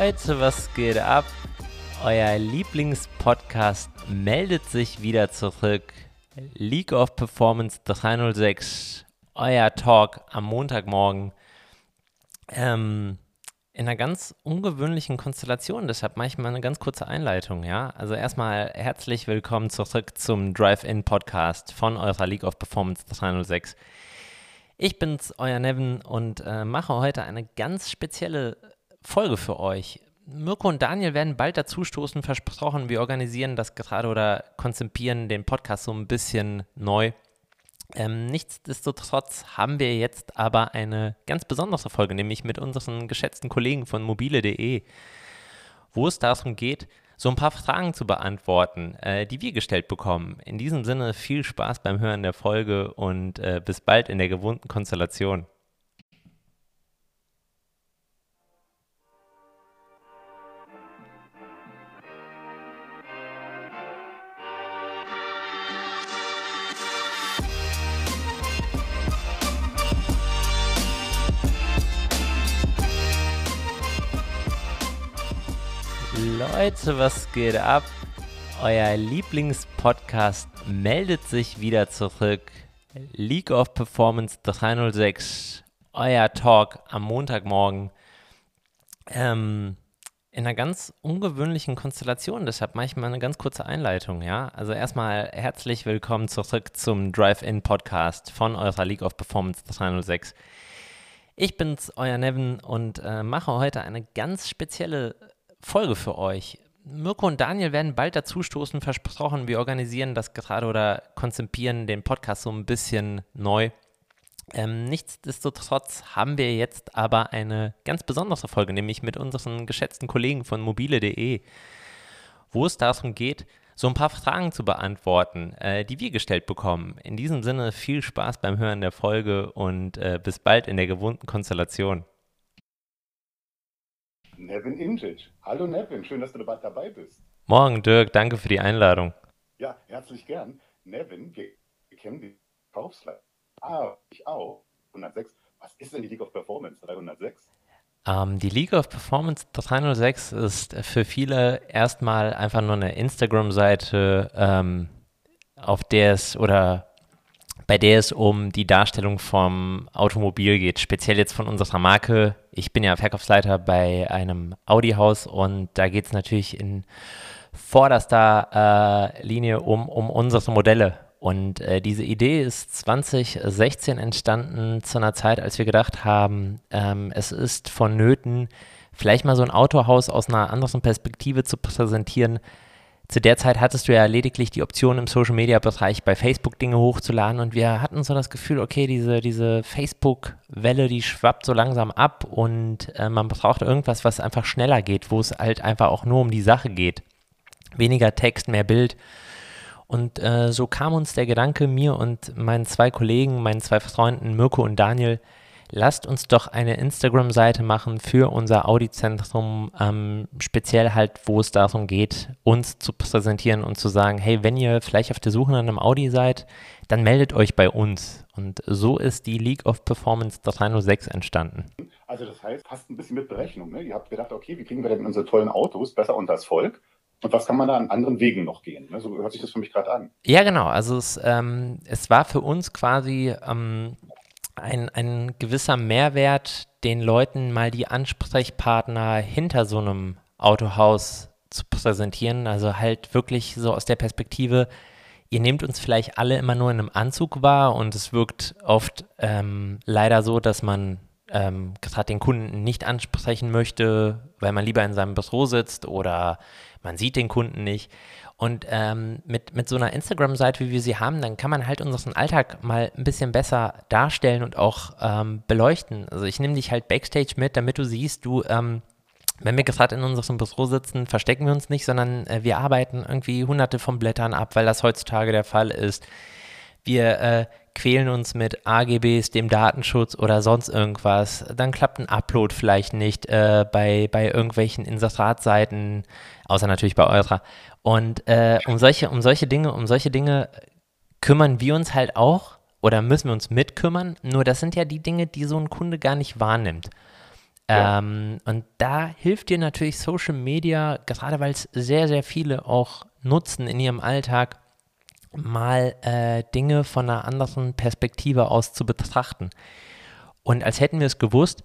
Leute, was geht ab? Euer Lieblingspodcast meldet sich wieder zurück. League of Performance 306, euer Talk am Montagmorgen. Ähm, in einer ganz ungewöhnlichen Konstellation, deshalb mache ich mal eine ganz kurze Einleitung, ja. Also erstmal herzlich willkommen zurück zum Drive-In-Podcast von eurer League of Performance 306. Ich bin's, euer Nevin und äh, mache heute eine ganz spezielle Folge für euch. Mirko und Daniel werden bald dazustoßen, versprochen. Wir organisieren das gerade oder konzipieren den Podcast so ein bisschen neu. Ähm, nichtsdestotrotz haben wir jetzt aber eine ganz besondere Folge, nämlich mit unseren geschätzten Kollegen von mobile.de, wo es darum geht, so ein paar Fragen zu beantworten, äh, die wir gestellt bekommen. In diesem Sinne viel Spaß beim Hören der Folge und äh, bis bald in der gewohnten Konstellation. Leute, was geht ab? Euer Lieblingspodcast meldet sich wieder zurück. League of Performance 306, euer Talk am Montagmorgen. Ähm, in einer ganz ungewöhnlichen Konstellation, deshalb mache ich mal eine ganz kurze Einleitung, ja. Also erstmal herzlich willkommen zurück zum Drive-In-Podcast von eurer League of Performance 306. Ich bin's, euer Nevin und äh, mache heute eine ganz spezielle Folge für euch. Mirko und Daniel werden bald dazustoßen, versprochen. Wir organisieren das gerade oder konzipieren den Podcast so ein bisschen neu. Ähm, nichtsdestotrotz haben wir jetzt aber eine ganz besondere Folge, nämlich mit unseren geschätzten Kollegen von mobile.de, wo es darum geht, so ein paar Fragen zu beantworten, äh, die wir gestellt bekommen. In diesem Sinne viel Spaß beim Hören der Folge und äh, bis bald in der gewohnten Konstellation. Nevin Injic. Hallo Nevin, schön, dass du dabei bist. Morgen Dirk, danke für die Einladung. Ja, herzlich gern. Nevin, wir, kennen die Kaufsleit. Ah, ich auch. 106. Was ist denn die League of Performance 306? Ähm, die League of Performance 306 ist für viele erstmal einfach nur eine Instagram-Seite, ähm, auf der es oder bei der es um die Darstellung vom Automobil geht, speziell jetzt von unserer Marke. Ich bin ja Verkaufsleiter bei einem Audi-Haus und da geht es natürlich in vorderster äh, Linie um, um unsere Modelle. Und äh, diese Idee ist 2016 entstanden, zu einer Zeit, als wir gedacht haben, ähm, es ist vonnöten, vielleicht mal so ein Autohaus aus einer anderen Perspektive zu präsentieren, zu der Zeit hattest du ja lediglich die Option im Social Media Bereich bei Facebook Dinge hochzuladen und wir hatten so das Gefühl, okay, diese, diese Facebook-Welle, die schwappt so langsam ab und äh, man braucht irgendwas, was einfach schneller geht, wo es halt einfach auch nur um die Sache geht. Weniger Text, mehr Bild. Und äh, so kam uns der Gedanke, mir und meinen zwei Kollegen, meinen zwei Freunden Mirko und Daniel, lasst uns doch eine Instagram-Seite machen für unser Audi-Zentrum, ähm, speziell halt, wo es darum geht, uns zu präsentieren und zu sagen, hey, wenn ihr vielleicht auf der Suche nach einem Audi seid, dann meldet euch bei uns. Und so ist die League of Performance 306 entstanden. Also das heißt, fast ein bisschen mit Berechnung. Ne? Ihr habt gedacht, okay, wie kriegen wir denn unsere tollen Autos besser unter das Volk? Und was kann man da an anderen Wegen noch gehen? Ne? So hört sich das für mich gerade an. Ja, genau. Also es, ähm, es war für uns quasi ähm, ein, ein gewisser Mehrwert, den Leuten mal die Ansprechpartner hinter so einem Autohaus zu präsentieren. Also halt wirklich so aus der Perspektive, ihr nehmt uns vielleicht alle immer nur in einem Anzug wahr und es wirkt oft ähm, leider so, dass man ähm, gerade den Kunden nicht ansprechen möchte, weil man lieber in seinem Büro sitzt oder man sieht den Kunden nicht. Und ähm, mit, mit so einer Instagram-Seite, wie wir sie haben, dann kann man halt unseren Alltag mal ein bisschen besser darstellen und auch ähm, beleuchten. Also ich nehme dich halt backstage mit, damit du siehst, du, ähm, wenn wir gerade in unserem Büro sitzen, verstecken wir uns nicht, sondern äh, wir arbeiten irgendwie hunderte von Blättern ab, weil das heutzutage der Fall ist. Wir äh, quälen uns mit AGBs, dem Datenschutz oder sonst irgendwas. Dann klappt ein Upload vielleicht nicht äh, bei, bei irgendwelchen Inseratseiten, außer natürlich bei eurer. Und äh, um, solche, um solche Dinge, um solche Dinge kümmern wir uns halt auch oder müssen wir uns mitkümmern. Nur das sind ja die Dinge, die so ein Kunde gar nicht wahrnimmt. Ja. Ähm, und da hilft dir natürlich Social Media, gerade weil es sehr, sehr viele auch nutzen in ihrem Alltag, mal äh, Dinge von einer anderen Perspektive aus zu betrachten. Und als hätten wir es gewusst,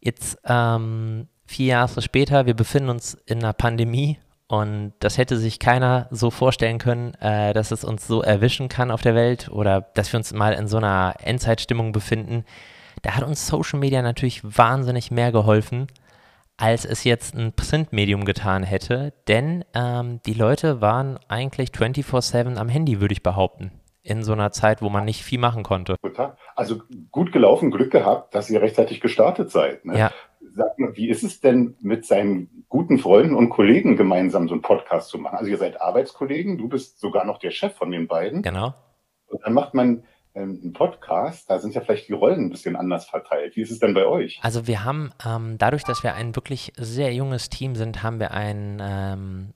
jetzt ähm, vier Jahre später, wir befinden uns in einer Pandemie und das hätte sich keiner so vorstellen können, äh, dass es uns so erwischen kann auf der Welt oder dass wir uns mal in so einer Endzeitstimmung befinden. Da hat uns Social Media natürlich wahnsinnig mehr geholfen, als es jetzt ein Printmedium getan hätte, denn ähm, die Leute waren eigentlich 24/7 am Handy, würde ich behaupten, in so einer Zeit, wo man nicht viel machen konnte. Also gut gelaufen, Glück gehabt, dass ihr rechtzeitig gestartet seid. Ne? Ja. Sag mal, wie ist es denn mit seinen guten Freunden und Kollegen gemeinsam so einen Podcast zu machen? Also ihr seid Arbeitskollegen, du bist sogar noch der Chef von den beiden. Genau. Und dann macht man ähm, ein Podcast, da sind ja vielleicht die Rollen ein bisschen anders verteilt. Wie ist es denn bei euch? Also wir haben, ähm, dadurch, dass wir ein wirklich sehr junges Team sind, haben wir ein ähm,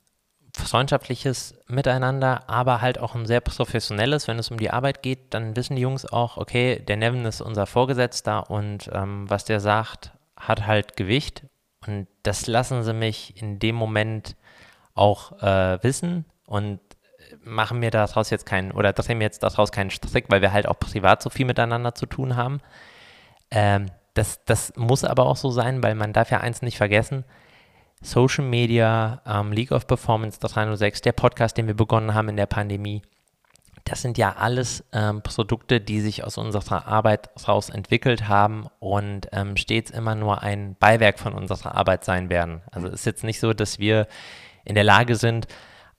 freundschaftliches Miteinander, aber halt auch ein sehr professionelles. Wenn es um die Arbeit geht, dann wissen die Jungs auch, okay, der Nevin ist unser Vorgesetzter und ähm, was der sagt, hat halt Gewicht. Und das lassen sie mich in dem Moment auch äh, wissen und machen mir daraus jetzt keinen, oder drehen mir jetzt daraus keinen Strick, weil wir halt auch privat so viel miteinander zu tun haben. Ähm, das, das muss aber auch so sein, weil man darf ja eins nicht vergessen, Social Media, ähm, League of Performance 306, der Podcast, den wir begonnen haben in der Pandemie, das sind ja alles ähm, Produkte, die sich aus unserer Arbeit raus entwickelt haben und ähm, stets immer nur ein Beiwerk von unserer Arbeit sein werden. Also es ist jetzt nicht so, dass wir in der Lage sind,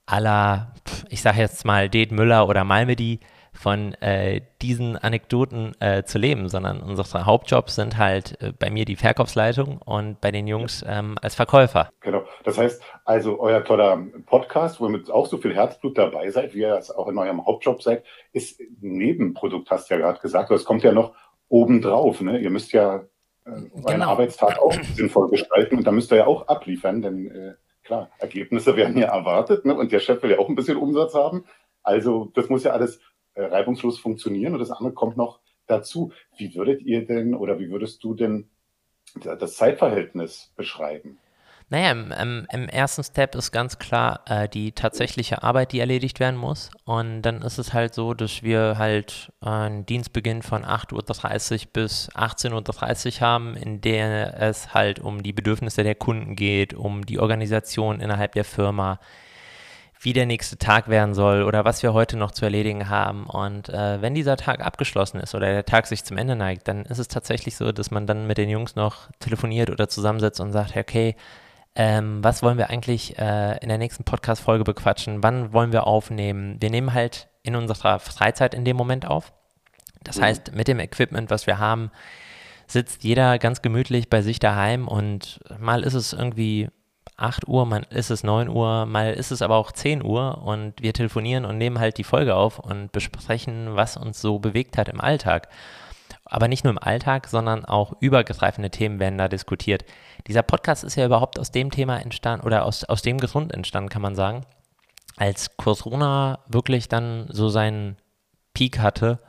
aller, ich sage jetzt mal, Det Müller oder Malmedy von äh, diesen Anekdoten äh, zu leben, sondern unsere Hauptjobs sind halt äh, bei mir die Verkaufsleitung und bei den Jungs ähm, als Verkäufer. Genau. Das heißt, also euer toller Podcast, womit auch so viel Herzblut dabei seid, wie ihr es auch in eurem Hauptjob seid, ist ein Nebenprodukt, hast du ja gerade gesagt. Das kommt ja noch obendrauf. Ne? Ihr müsst ja äh, euren genau. Arbeitstag auch sinnvoll gestalten und da müsst ihr ja auch abliefern, denn äh, klar, Ergebnisse werden ja erwartet ne? und der Chef will ja auch ein bisschen Umsatz haben. Also das muss ja alles reibungslos funktionieren und das andere kommt noch dazu. Wie würdet ihr denn oder wie würdest du denn das Zeitverhältnis beschreiben? Naja, im, im, im, ersten Step ist ganz klar äh, die tatsächliche Arbeit, die erledigt werden muss. Und dann ist es halt so, dass wir halt äh, einen Dienstbeginn von 8.30 Uhr bis 18.30 Uhr haben, in der es halt um die Bedürfnisse der Kunden geht, um die Organisation innerhalb der Firma, wie der nächste Tag werden soll oder was wir heute noch zu erledigen haben. Und äh, wenn dieser Tag abgeschlossen ist oder der Tag sich zum Ende neigt, dann ist es tatsächlich so, dass man dann mit den Jungs noch telefoniert oder zusammensetzt und sagt, okay, ähm, was wollen wir eigentlich äh, in der nächsten Podcast-Folge bequatschen? Wann wollen wir aufnehmen? Wir nehmen halt in unserer Freizeit in dem Moment auf. Das mhm. heißt, mit dem Equipment, was wir haben, sitzt jeder ganz gemütlich bei sich daheim und mal ist es irgendwie 8 Uhr, mal ist es 9 Uhr, mal ist es aber auch 10 Uhr und wir telefonieren und nehmen halt die Folge auf und besprechen, was uns so bewegt hat im Alltag. Aber nicht nur im Alltag, sondern auch übergreifende Themen werden da diskutiert. Dieser Podcast ist ja überhaupt aus dem Thema entstanden oder aus, aus dem Grund entstanden, kann man sagen. Als Corona wirklich dann so seinen Peak hatte,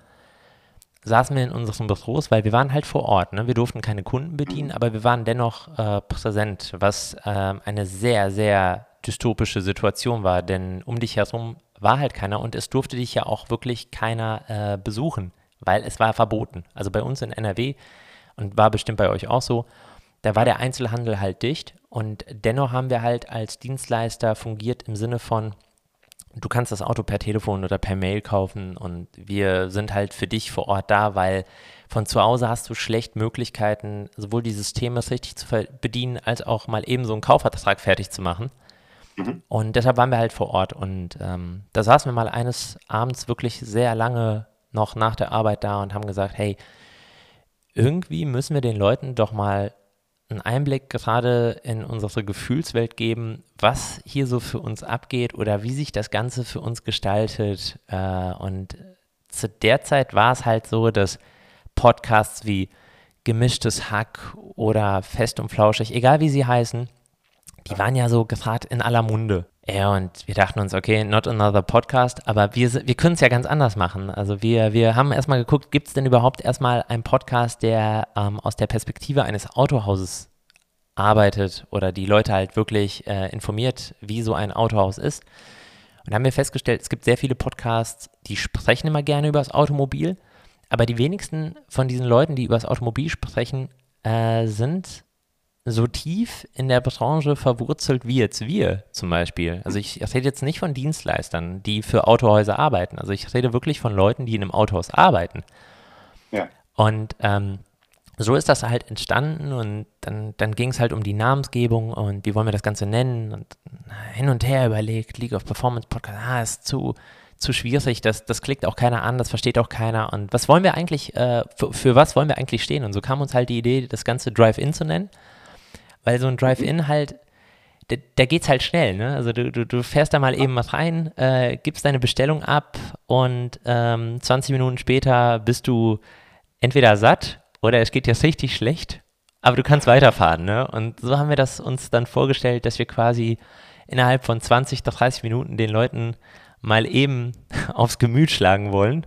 saßen wir in unseren Büros, weil wir waren halt vor Ort. Ne? Wir durften keine Kunden bedienen, aber wir waren dennoch äh, präsent, was äh, eine sehr, sehr dystopische Situation war. Denn um dich herum war halt keiner und es durfte dich ja auch wirklich keiner äh, besuchen weil es war verboten. Also bei uns in NRW und war bestimmt bei euch auch so, da war der Einzelhandel halt dicht und dennoch haben wir halt als Dienstleister fungiert im Sinne von, du kannst das Auto per Telefon oder per Mail kaufen und wir sind halt für dich vor Ort da, weil von zu Hause hast du schlecht Möglichkeiten, sowohl die Systeme richtig zu bedienen, als auch mal eben so einen Kaufvertrag fertig zu machen. Mhm. Und deshalb waren wir halt vor Ort und ähm, da saßen wir mal eines Abends wirklich sehr lange noch nach der Arbeit da und haben gesagt, hey, irgendwie müssen wir den Leuten doch mal einen Einblick gerade in unsere Gefühlswelt geben, was hier so für uns abgeht oder wie sich das Ganze für uns gestaltet. Äh, und zu der Zeit war es halt so, dass Podcasts wie Gemischtes Hack oder Fest und Flauschig, egal wie sie heißen, die waren ja so gerade in aller Munde. Ja, und wir dachten uns, okay, not another podcast, aber wir, wir können es ja ganz anders machen. Also wir, wir haben erstmal geguckt, gibt es denn überhaupt erstmal einen Podcast, der ähm, aus der Perspektive eines Autohauses arbeitet oder die Leute halt wirklich äh, informiert, wie so ein Autohaus ist. Und haben wir festgestellt, es gibt sehr viele Podcasts, die sprechen immer gerne über das Automobil, aber die wenigsten von diesen Leuten, die über das Automobil sprechen, äh, sind so tief in der Branche verwurzelt wie jetzt wir zum Beispiel. Also ich, ich, rede jetzt nicht von Dienstleistern, die für Autohäuser arbeiten. Also ich rede wirklich von Leuten, die in einem Autohaus arbeiten. Ja. Und ähm, so ist das halt entstanden und dann, dann ging es halt um die Namensgebung und wie wollen wir das Ganze nennen und hin und her überlegt, League of Performance Podcast, ah, ist zu, zu schwierig, das, das klickt auch keiner an, das versteht auch keiner und was wollen wir eigentlich, äh, für, für was wollen wir eigentlich stehen? Und so kam uns halt die Idee, das Ganze Drive-In zu nennen weil so ein Drive-In halt, da, da geht's halt schnell, ne? Also du, du, du fährst da mal eben was rein, äh, gibst deine Bestellung ab und ähm, 20 Minuten später bist du entweder satt oder es geht dir richtig schlecht, aber du kannst weiterfahren, ne? Und so haben wir das uns dann vorgestellt, dass wir quasi innerhalb von 20, 30 Minuten den Leuten mal eben aufs Gemüt schlagen wollen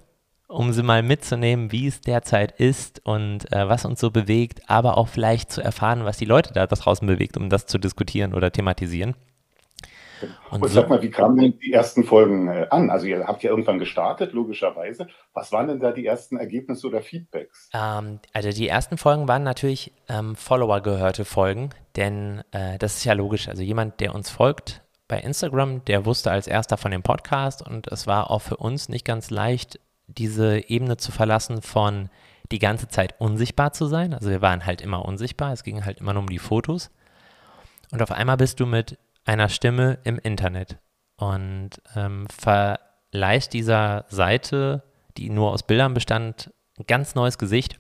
um sie mal mitzunehmen, wie es derzeit ist und äh, was uns so bewegt, aber auch vielleicht zu erfahren, was die Leute da draußen bewegt, um das zu diskutieren oder thematisieren. Und, und so, sag mal, wie kamen denn die ersten Folgen äh, an? Also ihr habt ja irgendwann gestartet, logischerweise. Was waren denn da die ersten Ergebnisse oder Feedbacks? Ähm, also die ersten Folgen waren natürlich ähm, Follower-gehörte Folgen, denn äh, das ist ja logisch. Also jemand, der uns folgt bei Instagram, der wusste als erster von dem Podcast und es war auch für uns nicht ganz leicht, diese Ebene zu verlassen von die ganze Zeit unsichtbar zu sein. Also wir waren halt immer unsichtbar, es ging halt immer nur um die Fotos. Und auf einmal bist du mit einer Stimme im Internet und ähm, verleihst dieser Seite, die nur aus Bildern bestand, ein ganz neues Gesicht.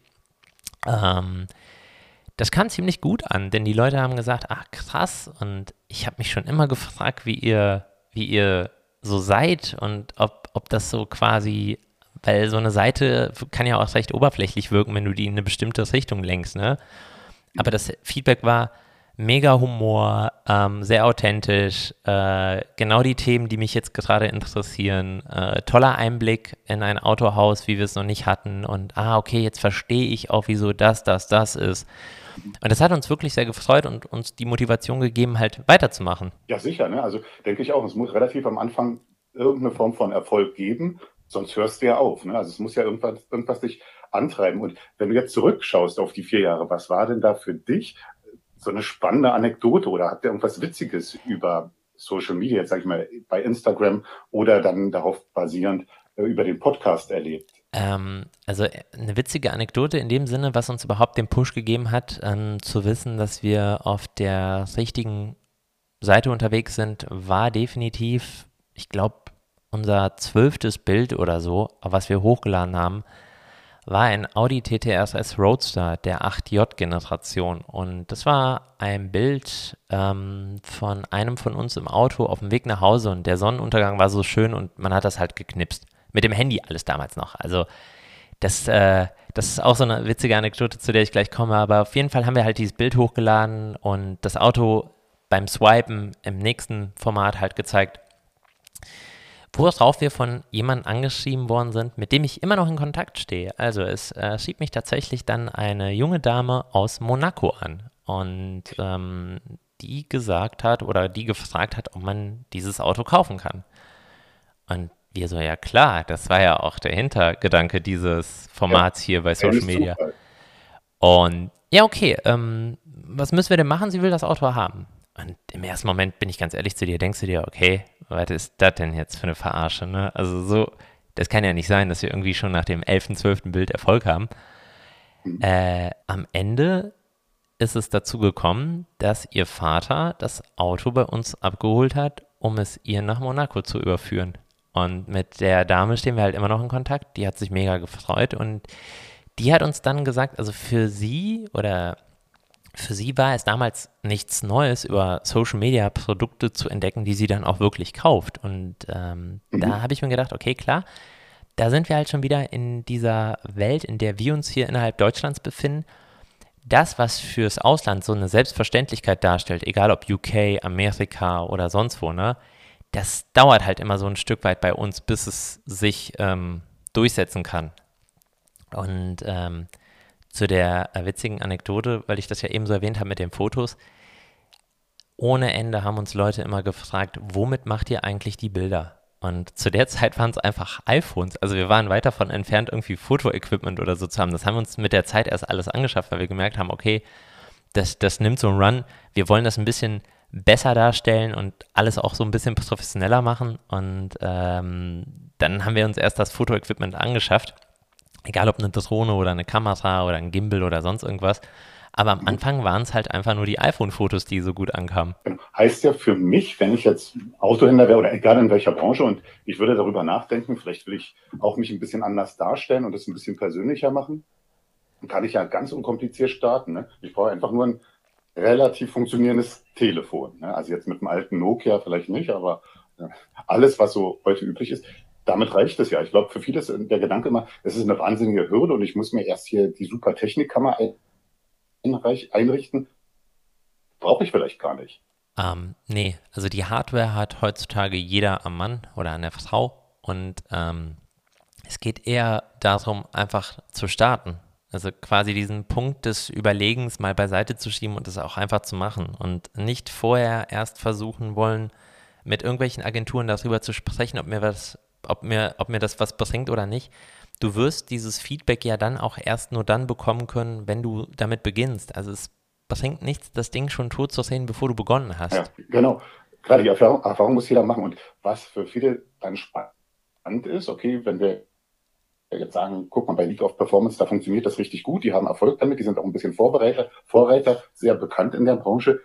Ähm, das kam ziemlich gut an, denn die Leute haben gesagt, ach krass, und ich habe mich schon immer gefragt, wie ihr, wie ihr so seid und ob, ob das so quasi weil so eine Seite kann ja auch recht oberflächlich wirken, wenn du die in eine bestimmte Richtung lenkst, ne? Aber das Feedback war mega Humor, ähm, sehr authentisch, äh, genau die Themen, die mich jetzt gerade interessieren. Äh, toller Einblick in ein Autohaus, wie wir es noch nicht hatten. Und ah, okay, jetzt verstehe ich auch, wieso das, das, das ist. Und das hat uns wirklich sehr gefreut und uns die Motivation gegeben, halt weiterzumachen. Ja, sicher. Ne? Also denke ich auch, es muss relativ am Anfang irgendeine Form von Erfolg geben sonst hörst du ja auf. Ne? Also es muss ja irgendwas, irgendwas dich antreiben. Und wenn du jetzt zurückschaust auf die vier Jahre, was war denn da für dich so eine spannende Anekdote oder habt ihr irgendwas Witziges über Social Media, jetzt sage ich mal, bei Instagram oder dann darauf basierend äh, über den Podcast erlebt? Ähm, also äh, eine witzige Anekdote in dem Sinne, was uns überhaupt den Push gegeben hat, ähm, zu wissen, dass wir auf der richtigen Seite unterwegs sind, war definitiv, ich glaube, unser zwölftes Bild oder so, was wir hochgeladen haben, war ein Audi TTRS Roadster der 8J-Generation. Und das war ein Bild ähm, von einem von uns im Auto auf dem Weg nach Hause. Und der Sonnenuntergang war so schön und man hat das halt geknipst. Mit dem Handy alles damals noch. Also das, äh, das ist auch so eine witzige Anekdote, zu der ich gleich komme. Aber auf jeden Fall haben wir halt dieses Bild hochgeladen und das Auto beim Swipen im nächsten Format halt gezeigt worauf wir von jemandem angeschrieben worden sind, mit dem ich immer noch in Kontakt stehe. Also es äh, schrieb mich tatsächlich dann eine junge Dame aus Monaco an und ähm, die gesagt hat oder die gefragt hat, ob man dieses Auto kaufen kann. Und wir so, ja klar, das war ja auch der Hintergedanke dieses Formats ja, hier bei Social Media. Und ja, okay, ähm, was müssen wir denn machen? Sie will das Auto haben. Und im ersten Moment bin ich ganz ehrlich zu dir, denkst du dir, okay, was ist das denn jetzt für eine Verarsche, ne? Also so, das kann ja nicht sein, dass wir irgendwie schon nach dem 11., 12. Bild Erfolg haben. Mhm. Äh, am Ende ist es dazu gekommen, dass ihr Vater das Auto bei uns abgeholt hat, um es ihr nach Monaco zu überführen. Und mit der Dame stehen wir halt immer noch in Kontakt. Die hat sich mega gefreut und die hat uns dann gesagt, also für sie oder für sie war es damals nichts Neues, über Social Media Produkte zu entdecken, die sie dann auch wirklich kauft. Und ähm, mhm. da habe ich mir gedacht, okay, klar, da sind wir halt schon wieder in dieser Welt, in der wir uns hier innerhalb Deutschlands befinden. Das, was fürs Ausland so eine Selbstverständlichkeit darstellt, egal ob UK, Amerika oder sonst wo, ne, das dauert halt immer so ein Stück weit bei uns, bis es sich ähm, durchsetzen kann. Und ähm, zu der äh, witzigen Anekdote, weil ich das ja eben so erwähnt habe mit den Fotos. ohne Ende haben uns Leute immer gefragt, womit macht ihr eigentlich die Bilder? Und zu der Zeit waren es einfach iPhones. Also wir waren weit davon entfernt, irgendwie Fotoequipment oder so zu haben. Das haben wir uns mit der Zeit erst alles angeschafft, weil wir gemerkt haben, okay, das, das nimmt so einen Run. Wir wollen das ein bisschen besser darstellen und alles auch so ein bisschen professioneller machen. Und ähm, dann haben wir uns erst das Fotoequipment angeschafft. Egal ob eine Drohne oder eine Kamera oder ein Gimbal oder sonst irgendwas. Aber am Anfang waren es halt einfach nur die iPhone-Fotos, die so gut ankamen. Genau. Heißt ja für mich, wenn ich jetzt Autohändler wäre oder egal in welcher Branche und ich würde darüber nachdenken, vielleicht will ich auch mich ein bisschen anders darstellen und das ein bisschen persönlicher machen, dann kann ich ja ganz unkompliziert starten. Ne? Ich brauche einfach nur ein relativ funktionierendes Telefon. Ne? Also jetzt mit einem alten Nokia vielleicht nicht, aber äh, alles, was so heute üblich ist, damit reicht es ja. Ich glaube, für viele ist der Gedanke immer, es ist eine wahnsinnige Hürde und ich muss mir erst hier die super Technikkammer einrichten, brauche ich vielleicht gar nicht. Ähm, nee, also die Hardware hat heutzutage jeder am Mann oder an der Frau und ähm, es geht eher darum, einfach zu starten. Also quasi diesen Punkt des Überlegens mal beiseite zu schieben und es auch einfach zu machen und nicht vorher erst versuchen wollen, mit irgendwelchen Agenturen darüber zu sprechen, ob mir was, ob mir, ob mir das was bringt oder nicht, du wirst dieses Feedback ja dann auch erst nur dann bekommen können, wenn du damit beginnst. Also es bringt nichts, das Ding schon tot zu sehen, bevor du begonnen hast. Ja, genau. Gerade die Erfahrung, Erfahrung muss jeder machen. Und was für viele dann spannend ist, okay, wenn wir jetzt sagen, guck mal, bei League of Performance, da funktioniert das richtig gut, die haben Erfolg damit, die sind auch ein bisschen Vorbereiter, Vorreiter, sehr bekannt in der Branche.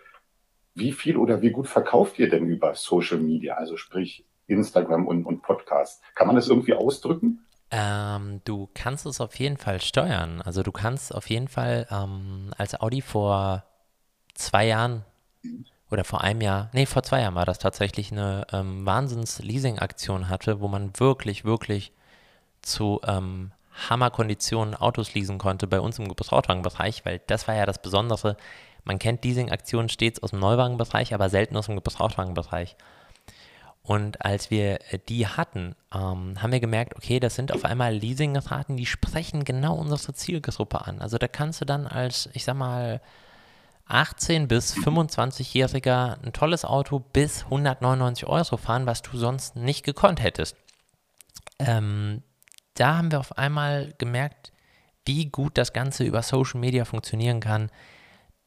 Wie viel oder wie gut verkauft ihr denn über Social Media, also sprich Instagram und, und Podcast? Kann man das irgendwie ausdrücken? Ähm, du kannst es auf jeden Fall steuern. Also du kannst auf jeden Fall, ähm, als Audi vor zwei Jahren oder vor einem Jahr, nee, vor zwei Jahren war das tatsächlich eine ähm, Wahnsinns-Leasing-Aktion hatte, wo man wirklich, wirklich zu ähm, Hammerkonditionen Autos leasen konnte bei uns im Gebrauchtwagenbereich, weil das war ja das Besondere. Man kennt Leasing-Aktionen stets aus dem Neuwagenbereich, aber selten aus dem Gebrauchtwagenbereich. Und als wir äh, die hatten, ähm, haben wir gemerkt, okay, das sind auf einmal Leasingraten, die sprechen genau unsere Zielgruppe an. Also da kannst du dann als, ich sag mal, 18 bis 25-Jähriger ein tolles Auto bis 199 Euro fahren, was du sonst nicht gekonnt hättest. Ähm, da haben wir auf einmal gemerkt, wie gut das Ganze über Social Media funktionieren kann.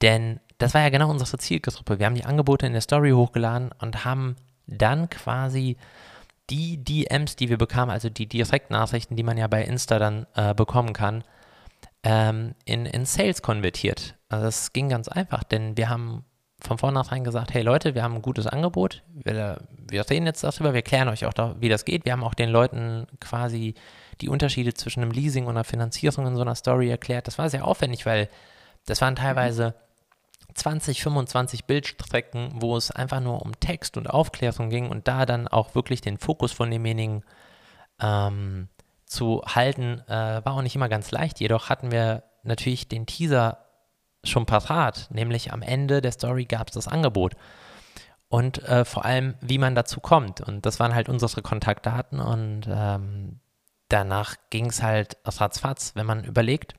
Denn das war ja genau unsere Zielgruppe. Wir haben die Angebote in der Story hochgeladen und haben dann quasi die DMs, die wir bekamen, also die Direktnachrichten, die man ja bei Insta dann äh, bekommen kann, ähm, in, in Sales konvertiert. Also das ging ganz einfach, denn wir haben von vornherein gesagt, hey Leute, wir haben ein gutes Angebot, wir, wir reden jetzt darüber, wir klären euch auch, da, wie das geht. Wir haben auch den Leuten quasi die Unterschiede zwischen einem Leasing und einer Finanzierung in so einer Story erklärt. Das war sehr aufwendig, weil das waren teilweise 20, 25 Bildstrecken, wo es einfach nur um Text und Aufklärung ging und da dann auch wirklich den Fokus von demjenigen ähm, zu halten, äh, war auch nicht immer ganz leicht. Jedoch hatten wir natürlich den Teaser schon parat, nämlich am Ende der Story gab es das Angebot. Und äh, vor allem, wie man dazu kommt. Und das waren halt unsere Kontaktdaten und ähm, danach ging es halt ratzfatz, wenn man überlegt,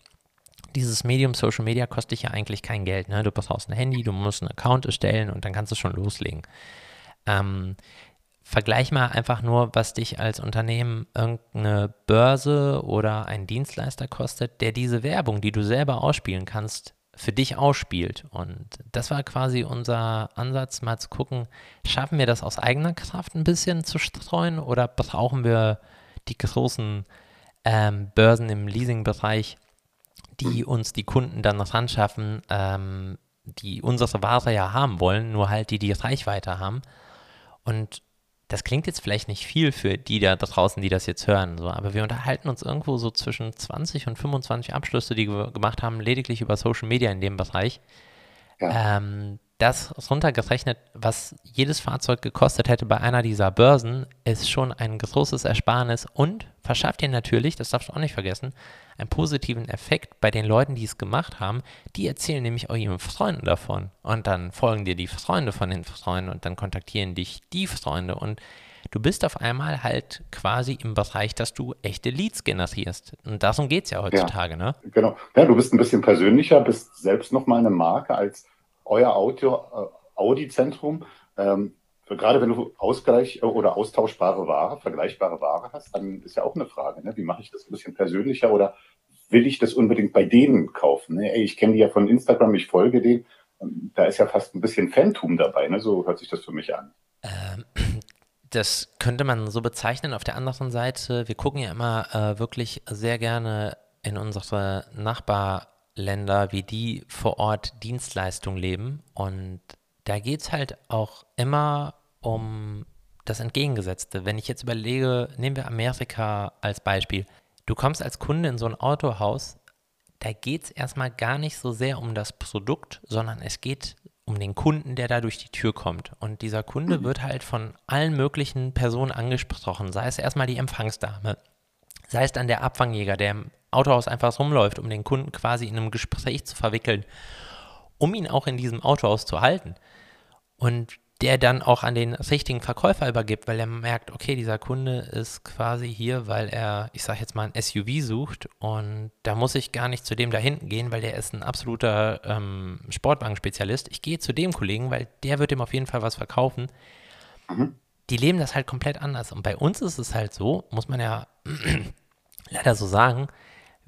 dieses Medium Social Media kostet dich ja eigentlich kein Geld. Ne? Du brauchst ein Handy, du musst einen Account erstellen und dann kannst du schon loslegen. Ähm, vergleich mal einfach nur, was dich als Unternehmen irgendeine Börse oder ein Dienstleister kostet, der diese Werbung, die du selber ausspielen kannst, für dich ausspielt. Und das war quasi unser Ansatz, mal zu gucken, schaffen wir das aus eigener Kraft ein bisschen zu streuen oder brauchen wir die großen ähm, Börsen im Leasing-Bereich, die uns die Kunden dann noch anschaffen, ähm, die unsere Ware ja haben wollen, nur halt die, die Reichweite haben. Und das klingt jetzt vielleicht nicht viel für die da draußen, die das jetzt hören, so, aber wir unterhalten uns irgendwo so zwischen 20 und 25 Abschlüsse, die wir gemacht haben, lediglich über Social Media in dem Bereich. Ja. Ähm, das runtergerechnet, was jedes Fahrzeug gekostet hätte bei einer dieser Börsen, ist schon ein großes Ersparnis und verschafft dir natürlich, das darfst du auch nicht vergessen, einen positiven Effekt bei den Leuten, die es gemacht haben. Die erzählen nämlich auch ihren Freunden davon. Und dann folgen dir die Freunde von den Freunden und dann kontaktieren dich die Freunde. Und du bist auf einmal halt quasi im Bereich, dass du echte Leads generierst. Und darum geht es ja heutzutage, ja, ne? Genau. Ja, du bist ein bisschen persönlicher, bist selbst nochmal eine Marke als euer Auto, äh, Audi-Zentrum. Ähm, gerade wenn du Ausgleich oder austauschbare Ware, vergleichbare Ware hast, dann ist ja auch eine Frage, ne? wie mache ich das ein bisschen persönlicher oder will ich das unbedingt bei denen kaufen? Ne? Ey, ich kenne die ja von Instagram, ich folge denen. Da ist ja fast ein bisschen Phantom dabei, ne? so hört sich das für mich an. Ähm, das könnte man so bezeichnen. Auf der anderen Seite, wir gucken ja immer äh, wirklich sehr gerne in unsere Nachbarländer, wie die vor Ort Dienstleistung leben. Und da geht es halt auch immer um das Entgegengesetzte. Wenn ich jetzt überlege, nehmen wir Amerika als Beispiel. Du kommst als Kunde in so ein Autohaus, da geht es erstmal gar nicht so sehr um das Produkt, sondern es geht um den Kunden, der da durch die Tür kommt. Und dieser Kunde mhm. wird halt von allen möglichen Personen angesprochen, sei es erstmal die Empfangsdame, sei es dann der Abfangjäger, der im Autohaus einfach rumläuft, um den Kunden quasi in einem Gespräch zu verwickeln, um ihn auch in diesem Autohaus zu halten. Und der dann auch an den richtigen Verkäufer übergibt, weil er merkt, okay, dieser Kunde ist quasi hier, weil er, ich sage jetzt mal, ein SUV sucht und da muss ich gar nicht zu dem da hinten gehen, weil der ist ein absoluter ähm, Sportwagen-Spezialist. Ich gehe zu dem Kollegen, weil der wird ihm auf jeden Fall was verkaufen. Mhm. Die leben das halt komplett anders. Und bei uns ist es halt so, muss man ja leider so sagen,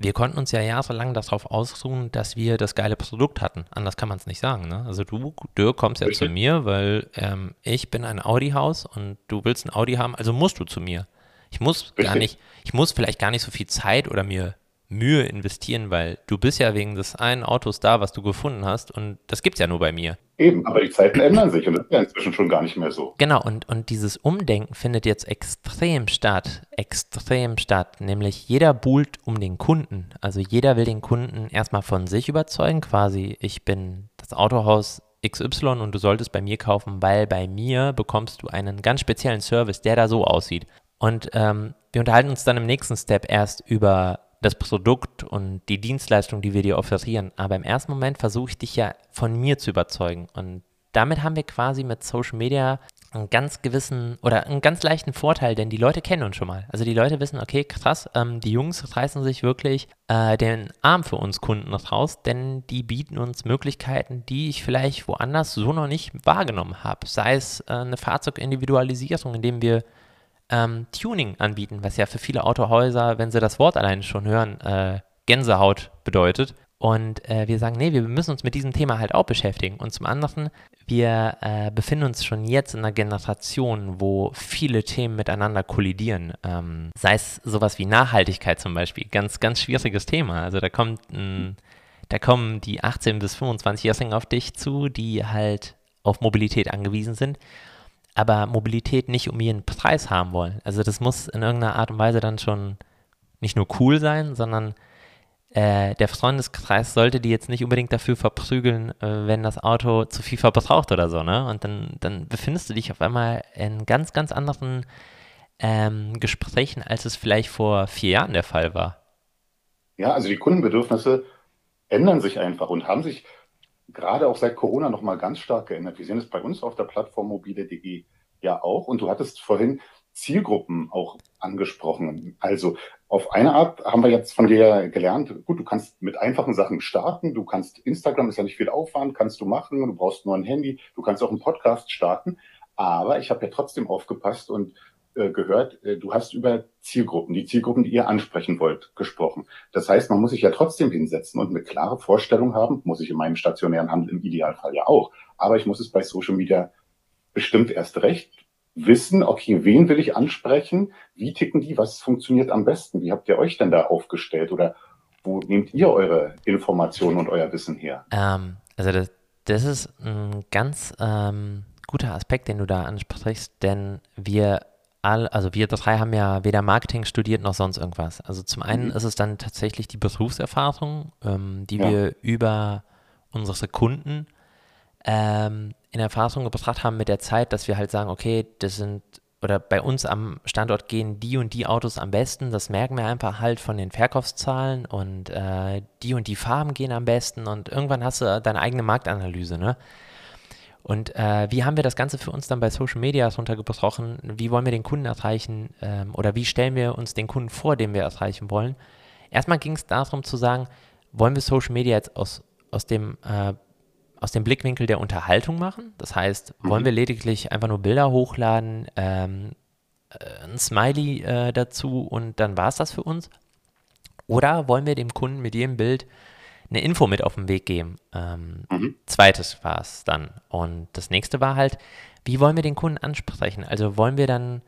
wir konnten uns ja jahrelang darauf ausruhen, dass wir das geile Produkt hatten. Anders kann man es nicht sagen. Ne? Also du, Dirk, kommst ja Richtig. zu mir, weil ähm, ich bin ein Audi-Haus und du willst ein Audi haben, also musst du zu mir. Ich muss Richtig. gar nicht, ich muss vielleicht gar nicht so viel Zeit oder mir Mühe investieren, weil du bist ja wegen des einen Autos da, was du gefunden hast und das gibt es ja nur bei mir. Eben, aber die Zeiten ändern sich und das ist ja inzwischen schon gar nicht mehr so. Genau, und, und dieses Umdenken findet jetzt extrem statt, extrem statt, nämlich jeder buhlt um den Kunden. Also jeder will den Kunden erstmal von sich überzeugen, quasi ich bin das Autohaus XY und du solltest bei mir kaufen, weil bei mir bekommst du einen ganz speziellen Service, der da so aussieht. Und ähm, wir unterhalten uns dann im nächsten Step erst über das Produkt und die Dienstleistung, die wir dir offerieren. Aber im ersten Moment versuche ich dich ja von mir zu überzeugen. Und damit haben wir quasi mit Social Media einen ganz gewissen oder einen ganz leichten Vorteil, denn die Leute kennen uns schon mal. Also die Leute wissen, okay, krass, ähm, die Jungs reißen sich wirklich äh, den Arm für uns Kunden raus, denn die bieten uns Möglichkeiten, die ich vielleicht woanders so noch nicht wahrgenommen habe. Sei es äh, eine Fahrzeugindividualisierung, indem wir ähm, Tuning anbieten, was ja für viele Autohäuser, wenn sie das Wort alleine schon hören, äh, Gänsehaut bedeutet. Und äh, wir sagen, nee, wir müssen uns mit diesem Thema halt auch beschäftigen. Und zum anderen, wir äh, befinden uns schon jetzt in einer Generation, wo viele Themen miteinander kollidieren. Ähm, sei es sowas wie Nachhaltigkeit zum Beispiel, ganz, ganz schwieriges Thema. Also da kommt ein, da kommen die 18- bis 25-Jährigen auf dich zu, die halt auf Mobilität angewiesen sind aber Mobilität nicht um ihren Preis haben wollen. Also das muss in irgendeiner Art und Weise dann schon nicht nur cool sein, sondern äh, der Freundeskreis sollte die jetzt nicht unbedingt dafür verprügeln, äh, wenn das Auto zu viel verbraucht oder so, ne? Und dann, dann befindest du dich auf einmal in ganz, ganz anderen ähm, Gesprächen, als es vielleicht vor vier Jahren der Fall war. Ja, also die Kundenbedürfnisse ändern sich einfach und haben sich gerade auch seit Corona noch mal ganz stark geändert. Wir sehen es bei uns auf der Plattform mobile.de ja auch. Und du hattest vorhin Zielgruppen auch angesprochen. Also auf eine Art haben wir jetzt von dir gelernt, gut, du kannst mit einfachen Sachen starten. Du kannst, Instagram ist ja nicht viel Aufwand, kannst du machen. Du brauchst nur ein Handy. Du kannst auch einen Podcast starten. Aber ich habe ja trotzdem aufgepasst und äh, gehört, äh, du hast über Zielgruppen, die Zielgruppen, die ihr ansprechen wollt, gesprochen. Das heißt, man muss sich ja trotzdem hinsetzen und eine klare Vorstellung haben, muss ich in meinem stationären Handel im Idealfall ja auch. Aber ich muss es bei Social Media bestimmt erst recht wissen, okay, wen will ich ansprechen? Wie ticken die? Was funktioniert am besten? Wie habt ihr euch denn da aufgestellt? Oder wo nehmt ihr eure Informationen und euer Wissen her? Ähm, also das, das, ist ein ganz ähm, guter Aspekt, den du da ansprichst, denn wir all, also wir drei haben ja weder Marketing studiert noch sonst irgendwas. Also zum einen mhm. ist es dann tatsächlich die Berufserfahrung, ähm, die ja. wir über unsere Kunden ähm, in Erfahrung gebracht haben mit der Zeit, dass wir halt sagen, okay, das sind oder bei uns am Standort gehen die und die Autos am besten. Das merken wir einfach halt von den Verkaufszahlen und äh, die und die Farben gehen am besten und irgendwann hast du deine eigene Marktanalyse, ne? Und äh, wie haben wir das Ganze für uns dann bei Social Media runtergebrochen? Wie wollen wir den Kunden erreichen ähm, oder wie stellen wir uns den Kunden vor, den wir erreichen wollen? Erstmal ging es darum zu sagen, wollen wir Social Media jetzt aus, aus dem äh, aus dem Blickwinkel der Unterhaltung machen. Das heißt, wollen mhm. wir lediglich einfach nur Bilder hochladen, ähm, äh, ein Smiley äh, dazu und dann war es das für uns? Oder wollen wir dem Kunden mit jedem Bild eine Info mit auf den Weg geben? Ähm, mhm. Zweites war es dann. Und das nächste war halt, wie wollen wir den Kunden ansprechen? Also wollen wir dann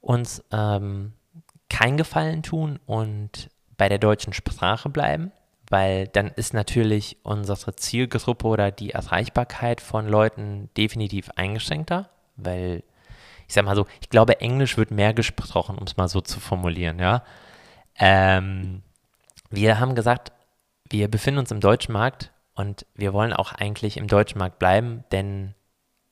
uns ähm, keinen Gefallen tun und bei der deutschen Sprache bleiben? Weil dann ist natürlich unsere Zielgruppe oder die Erreichbarkeit von Leuten definitiv eingeschränkter, weil ich sag mal so, ich glaube, Englisch wird mehr gesprochen, um es mal so zu formulieren, ja. Ähm, wir haben gesagt, wir befinden uns im deutschen Markt und wir wollen auch eigentlich im deutschen Markt bleiben, denn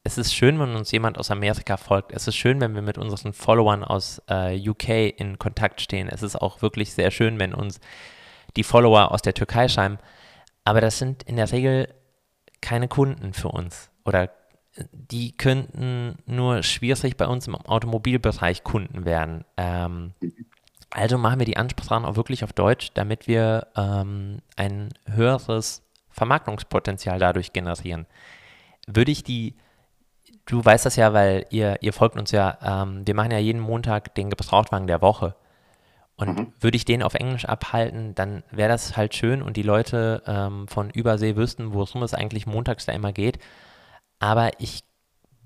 es ist schön, wenn uns jemand aus Amerika folgt. Es ist schön, wenn wir mit unseren Followern aus äh, UK in Kontakt stehen. Es ist auch wirklich sehr schön, wenn uns die Follower aus der Türkei schreiben. Aber das sind in der Regel keine Kunden für uns. Oder die könnten nur schwierig bei uns im Automobilbereich Kunden werden. Ähm, also machen wir die Ansprache auch wirklich auf Deutsch, damit wir ähm, ein höheres Vermarktungspotenzial dadurch generieren. Würde ich die du weißt das ja, weil ihr, ihr folgt uns ja, ähm, wir machen ja jeden Montag den Gebrauchtwagen der Woche. Und mhm. würde ich den auf Englisch abhalten, dann wäre das halt schön und die Leute ähm, von Übersee wüssten, worum es eigentlich montags da immer geht. Aber ich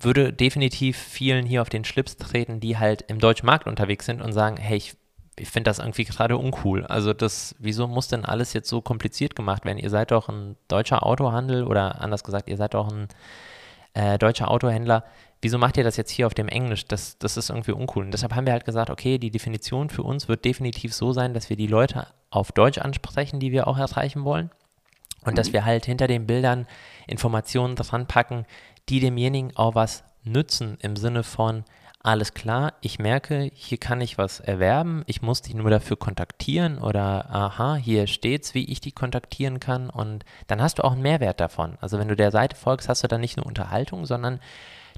würde definitiv vielen hier auf den Schlips treten, die halt im deutschen Markt unterwegs sind und sagen, hey, ich, ich finde das irgendwie gerade uncool. Also das, wieso muss denn alles jetzt so kompliziert gemacht werden? Ihr seid doch ein deutscher Autohandel oder anders gesagt, ihr seid doch ein äh, deutscher Autohändler, wieso macht ihr das jetzt hier auf dem Englisch? Das, das ist irgendwie uncool. Und deshalb haben wir halt gesagt, okay, die Definition für uns wird definitiv so sein, dass wir die Leute auf Deutsch ansprechen, die wir auch erreichen wollen. Und mhm. dass wir halt hinter den Bildern Informationen dran packen, die demjenigen auch was nützen im Sinne von, alles klar, ich merke, hier kann ich was erwerben, ich muss dich nur dafür kontaktieren oder aha, hier steht's, wie ich die kontaktieren kann und dann hast du auch einen Mehrwert davon. Also wenn du der Seite folgst, hast du dann nicht nur Unterhaltung, sondern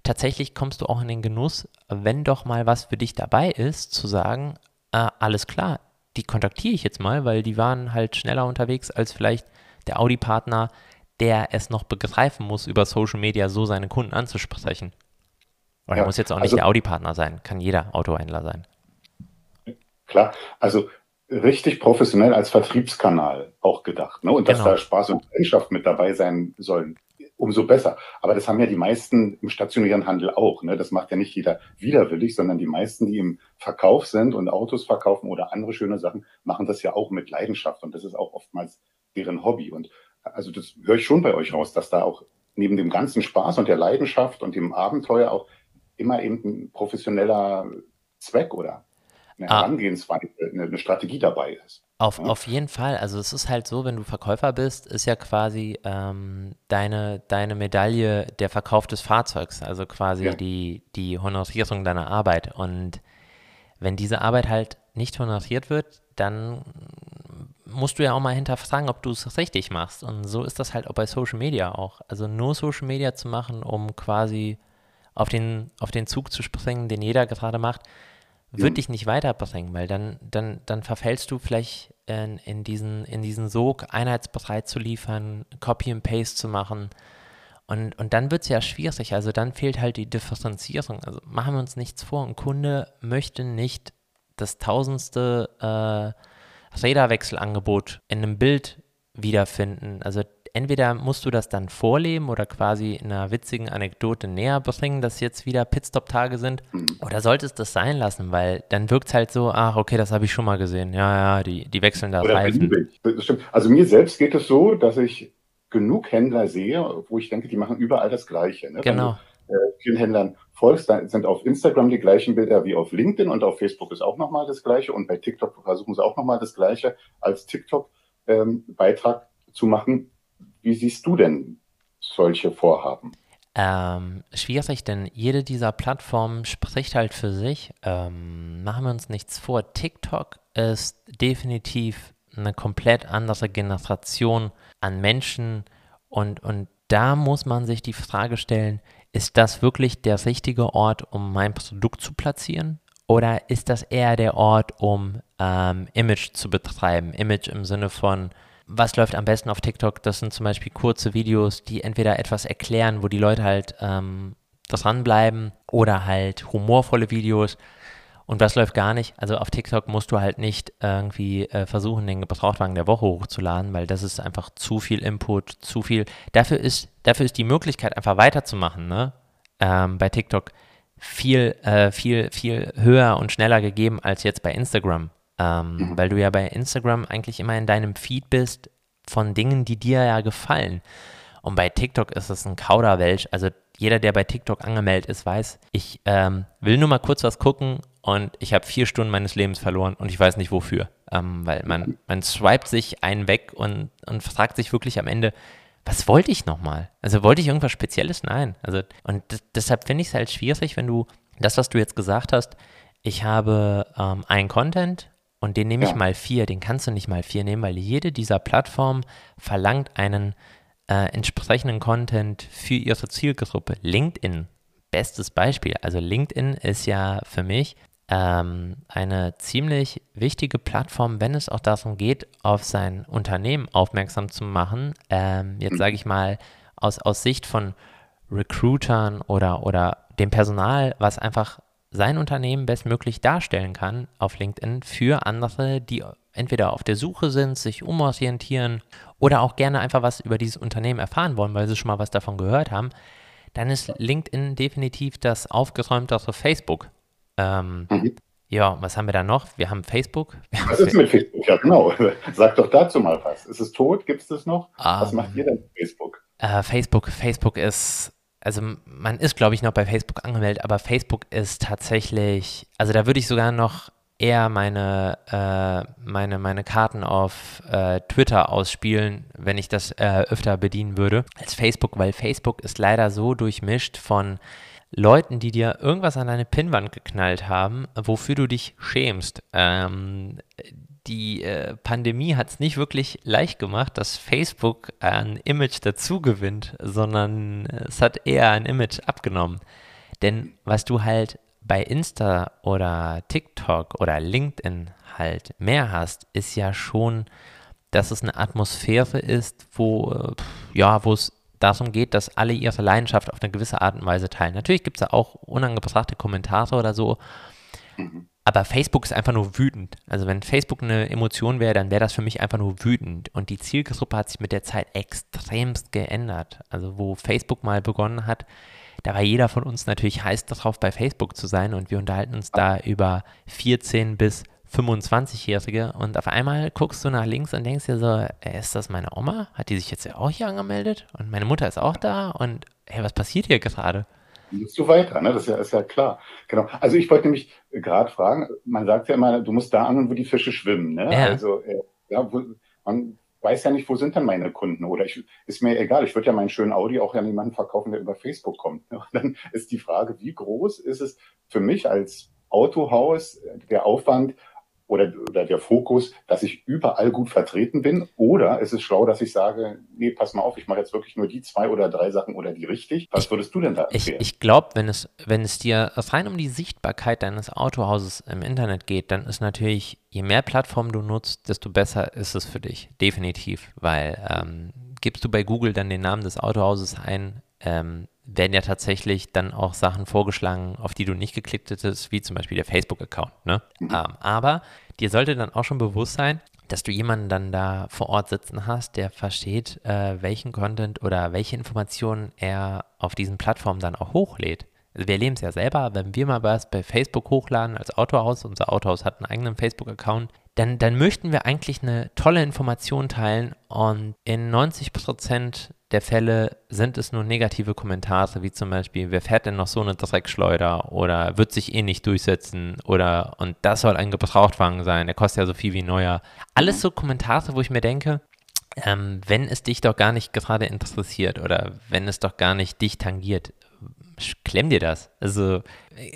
tatsächlich kommst du auch in den Genuss, wenn doch mal was für dich dabei ist, zu sagen, äh, alles klar, die kontaktiere ich jetzt mal, weil die waren halt schneller unterwegs als vielleicht der Audi-Partner, der es noch begreifen muss, über Social Media so seine Kunden anzusprechen. Oder ja, muss jetzt auch nicht also, der Audi-Partner sein, kann jeder Autohändler sein. Klar, also richtig professionell als Vertriebskanal auch gedacht. Ne? Und dass genau. da Spaß und Leidenschaft mit dabei sein sollen, umso besser. Aber das haben ja die meisten im stationären Handel auch. Ne? Das macht ja nicht jeder widerwillig, sondern die meisten, die im Verkauf sind und Autos verkaufen oder andere schöne Sachen, machen das ja auch mit Leidenschaft. Und das ist auch oftmals deren Hobby. Und also das höre ich schon bei euch raus, dass da auch neben dem ganzen Spaß und der Leidenschaft und dem Abenteuer auch immer eben ein professioneller Zweck oder eine ah. Herangehensweise, eine, eine, Strategie dabei ist. Auf, ja? auf jeden Fall. Also es ist halt so, wenn du Verkäufer bist, ist ja quasi ähm, deine, deine Medaille der Verkauf des Fahrzeugs, also quasi ja. die, die Honorierung deiner Arbeit. Und wenn diese Arbeit halt nicht honoriert wird, dann musst du ja auch mal hinterfragen, ob du es richtig machst. Und so ist das halt auch bei Social Media auch. Also nur Social Media zu machen, um quasi auf den, auf den Zug zu springen, den jeder gerade macht, wird ja. dich nicht weiterbringen, weil dann, dann, dann verfällst du vielleicht in, in, diesen, in diesen Sog, einheitsbereit zu liefern, Copy and Paste zu machen. Und, und dann wird es ja schwierig. Also dann fehlt halt die Differenzierung. Also machen wir uns nichts vor. Ein Kunde möchte nicht das tausendste äh, Räderwechselangebot in einem Bild wiederfinden. Also entweder musst du das dann vorleben oder quasi in einer witzigen Anekdote näher bringen, dass jetzt wieder Pitstop-Tage sind, mhm. oder solltest das sein lassen, weil dann wirkt es halt so, ach, okay, das habe ich schon mal gesehen. Ja, ja, die, die wechseln da Reifen. Also mir selbst geht es so, dass ich genug Händler sehe, wo ich denke, die machen überall das Gleiche. Ne? Genau. Wenn du, äh, vielen Händlern folgst, dann sind auf Instagram die gleichen Bilder wie auf LinkedIn und auf Facebook ist auch nochmal das Gleiche und bei TikTok versuchen sie auch nochmal das Gleiche als TikTok-Beitrag ähm, zu machen wie siehst du denn solche Vorhaben? Ähm, schwierig, denn jede dieser Plattformen spricht halt für sich. Ähm, machen wir uns nichts vor. TikTok ist definitiv eine komplett andere Generation an Menschen und, und da muss man sich die Frage stellen, ist das wirklich der richtige Ort, um mein Produkt zu platzieren? Oder ist das eher der Ort, um ähm, Image zu betreiben? Image im Sinne von was läuft am besten auf TikTok? Das sind zum Beispiel kurze Videos, die entweder etwas erklären, wo die Leute halt ähm, dranbleiben oder halt humorvolle Videos. Und was läuft gar nicht? Also auf TikTok musst du halt nicht irgendwie äh, versuchen, den Gebrauchtwagen der Woche hochzuladen, weil das ist einfach zu viel Input, zu viel. Dafür ist, dafür ist die Möglichkeit, einfach weiterzumachen, ne? Ähm, bei TikTok viel, äh, viel, viel höher und schneller gegeben als jetzt bei Instagram. Ähm, mhm. Weil du ja bei Instagram eigentlich immer in deinem Feed bist von Dingen, die dir ja gefallen. Und bei TikTok ist es ein Kauderwelsch. Also jeder, der bei TikTok angemeldet ist, weiß, ich ähm, will nur mal kurz was gucken und ich habe vier Stunden meines Lebens verloren und ich weiß nicht wofür. Ähm, weil man, man swipet sich einen weg und, und fragt sich wirklich am Ende, was wollte ich nochmal? Also wollte ich irgendwas Spezielles? Nein. Also, und deshalb finde ich es halt schwierig, wenn du das, was du jetzt gesagt hast, ich habe ähm, einen Content und den nehme ja. ich mal vier, den kannst du nicht mal vier nehmen, weil jede dieser Plattformen verlangt einen äh, entsprechenden Content für ihre Zielgruppe. LinkedIn, bestes Beispiel. Also LinkedIn ist ja für mich ähm, eine ziemlich wichtige Plattform, wenn es auch darum geht, auf sein Unternehmen aufmerksam zu machen. Ähm, jetzt sage ich mal aus, aus Sicht von Recruitern oder, oder dem Personal, was einfach sein Unternehmen bestmöglich darstellen kann auf LinkedIn für andere, die entweder auf der Suche sind, sich umorientieren oder auch gerne einfach was über dieses Unternehmen erfahren wollen, weil sie schon mal was davon gehört haben, dann ist LinkedIn definitiv das aufgeräumtere Facebook. Ähm, mhm. Ja, was haben wir da noch? Wir haben Facebook. Was ist mit Facebook? Ja, genau. Sag doch dazu mal was. Ist es tot? Gibt es das noch? Um, was macht ihr denn mit Facebook? Äh, Facebook, Facebook ist, also man ist, glaube ich, noch bei Facebook angemeldet, aber Facebook ist tatsächlich, also da würde ich sogar noch eher meine, äh, meine, meine Karten auf äh, Twitter ausspielen, wenn ich das äh, öfter bedienen würde, als Facebook, weil Facebook ist leider so durchmischt von Leuten, die dir irgendwas an deine Pinnwand geknallt haben, wofür du dich schämst. Ähm, die äh, Pandemie hat es nicht wirklich leicht gemacht, dass Facebook ein Image dazu gewinnt, sondern es hat eher ein Image abgenommen. Denn was du halt bei Insta oder TikTok oder LinkedIn halt mehr hast, ist ja schon, dass es eine Atmosphäre ist, wo, äh, ja, wo es darum geht, dass alle ihre Leidenschaft auf eine gewisse Art und Weise teilen. Natürlich gibt es da auch unangebrachte Kommentare oder so, mhm. Aber Facebook ist einfach nur wütend. Also wenn Facebook eine Emotion wäre, dann wäre das für mich einfach nur wütend. Und die Zielgruppe hat sich mit der Zeit extremst geändert. Also wo Facebook mal begonnen hat, da war jeder von uns natürlich heiß darauf, bei Facebook zu sein und wir unterhalten uns da über 14 bis 25-Jährige und auf einmal guckst du nach links und denkst dir so, äh, ist das meine Oma? Hat die sich jetzt ja auch hier angemeldet? Und meine Mutter ist auch da und hey, was passiert hier gerade? Musst du weiter, ne? Das ist ja, ist ja klar. Genau. Also ich wollte nämlich gerade fragen, man sagt ja immer, du musst da angeln, wo die Fische schwimmen, ne? Ja. Also äh, ja, wo, man weiß ja nicht, wo sind denn meine Kunden? Oder ich, ist mir egal, ich würde ja meinen schönen Audi auch ja niemanden verkaufen, der über Facebook kommt. Ne? Und dann ist die Frage, wie groß ist es für mich als Autohaus der Aufwand, oder, oder der Fokus, dass ich überall gut vertreten bin? Oder ist es schlau, dass ich sage, nee, pass mal auf, ich mache jetzt wirklich nur die zwei oder drei Sachen oder die richtig? Was würdest du denn da empfehlen? Ich, ich glaube, wenn es, wenn es dir rein um die Sichtbarkeit deines Autohauses im Internet geht, dann ist natürlich, je mehr Plattformen du nutzt, desto besser ist es für dich. Definitiv. Weil ähm, gibst du bei Google dann den Namen des Autohauses ein, ähm, werden ja tatsächlich dann auch Sachen vorgeschlagen, auf die du nicht geklickt hättest, wie zum Beispiel der Facebook-Account. Ne? Mhm. Ähm, aber dir sollte dann auch schon bewusst sein, dass du jemanden dann da vor Ort sitzen hast, der versteht, äh, welchen Content oder welche Informationen er auf diesen Plattformen dann auch hochlädt. Also wir erleben es ja selber, wenn wir mal was bei Facebook hochladen als Autohaus, unser Autohaus hat einen eigenen Facebook-Account, dann, dann möchten wir eigentlich eine tolle Information teilen und in 90 Prozent der Fälle sind es nur negative Kommentare, wie zum Beispiel, wer fährt denn noch so eine Dreckschleuder oder wird sich eh nicht durchsetzen oder und das soll ein Gebrauchtwagen sein, der kostet ja so viel wie neuer. Alles so Kommentare, wo ich mir denke, ähm, wenn es dich doch gar nicht gerade interessiert oder wenn es doch gar nicht dich tangiert, klemm dir das. Also,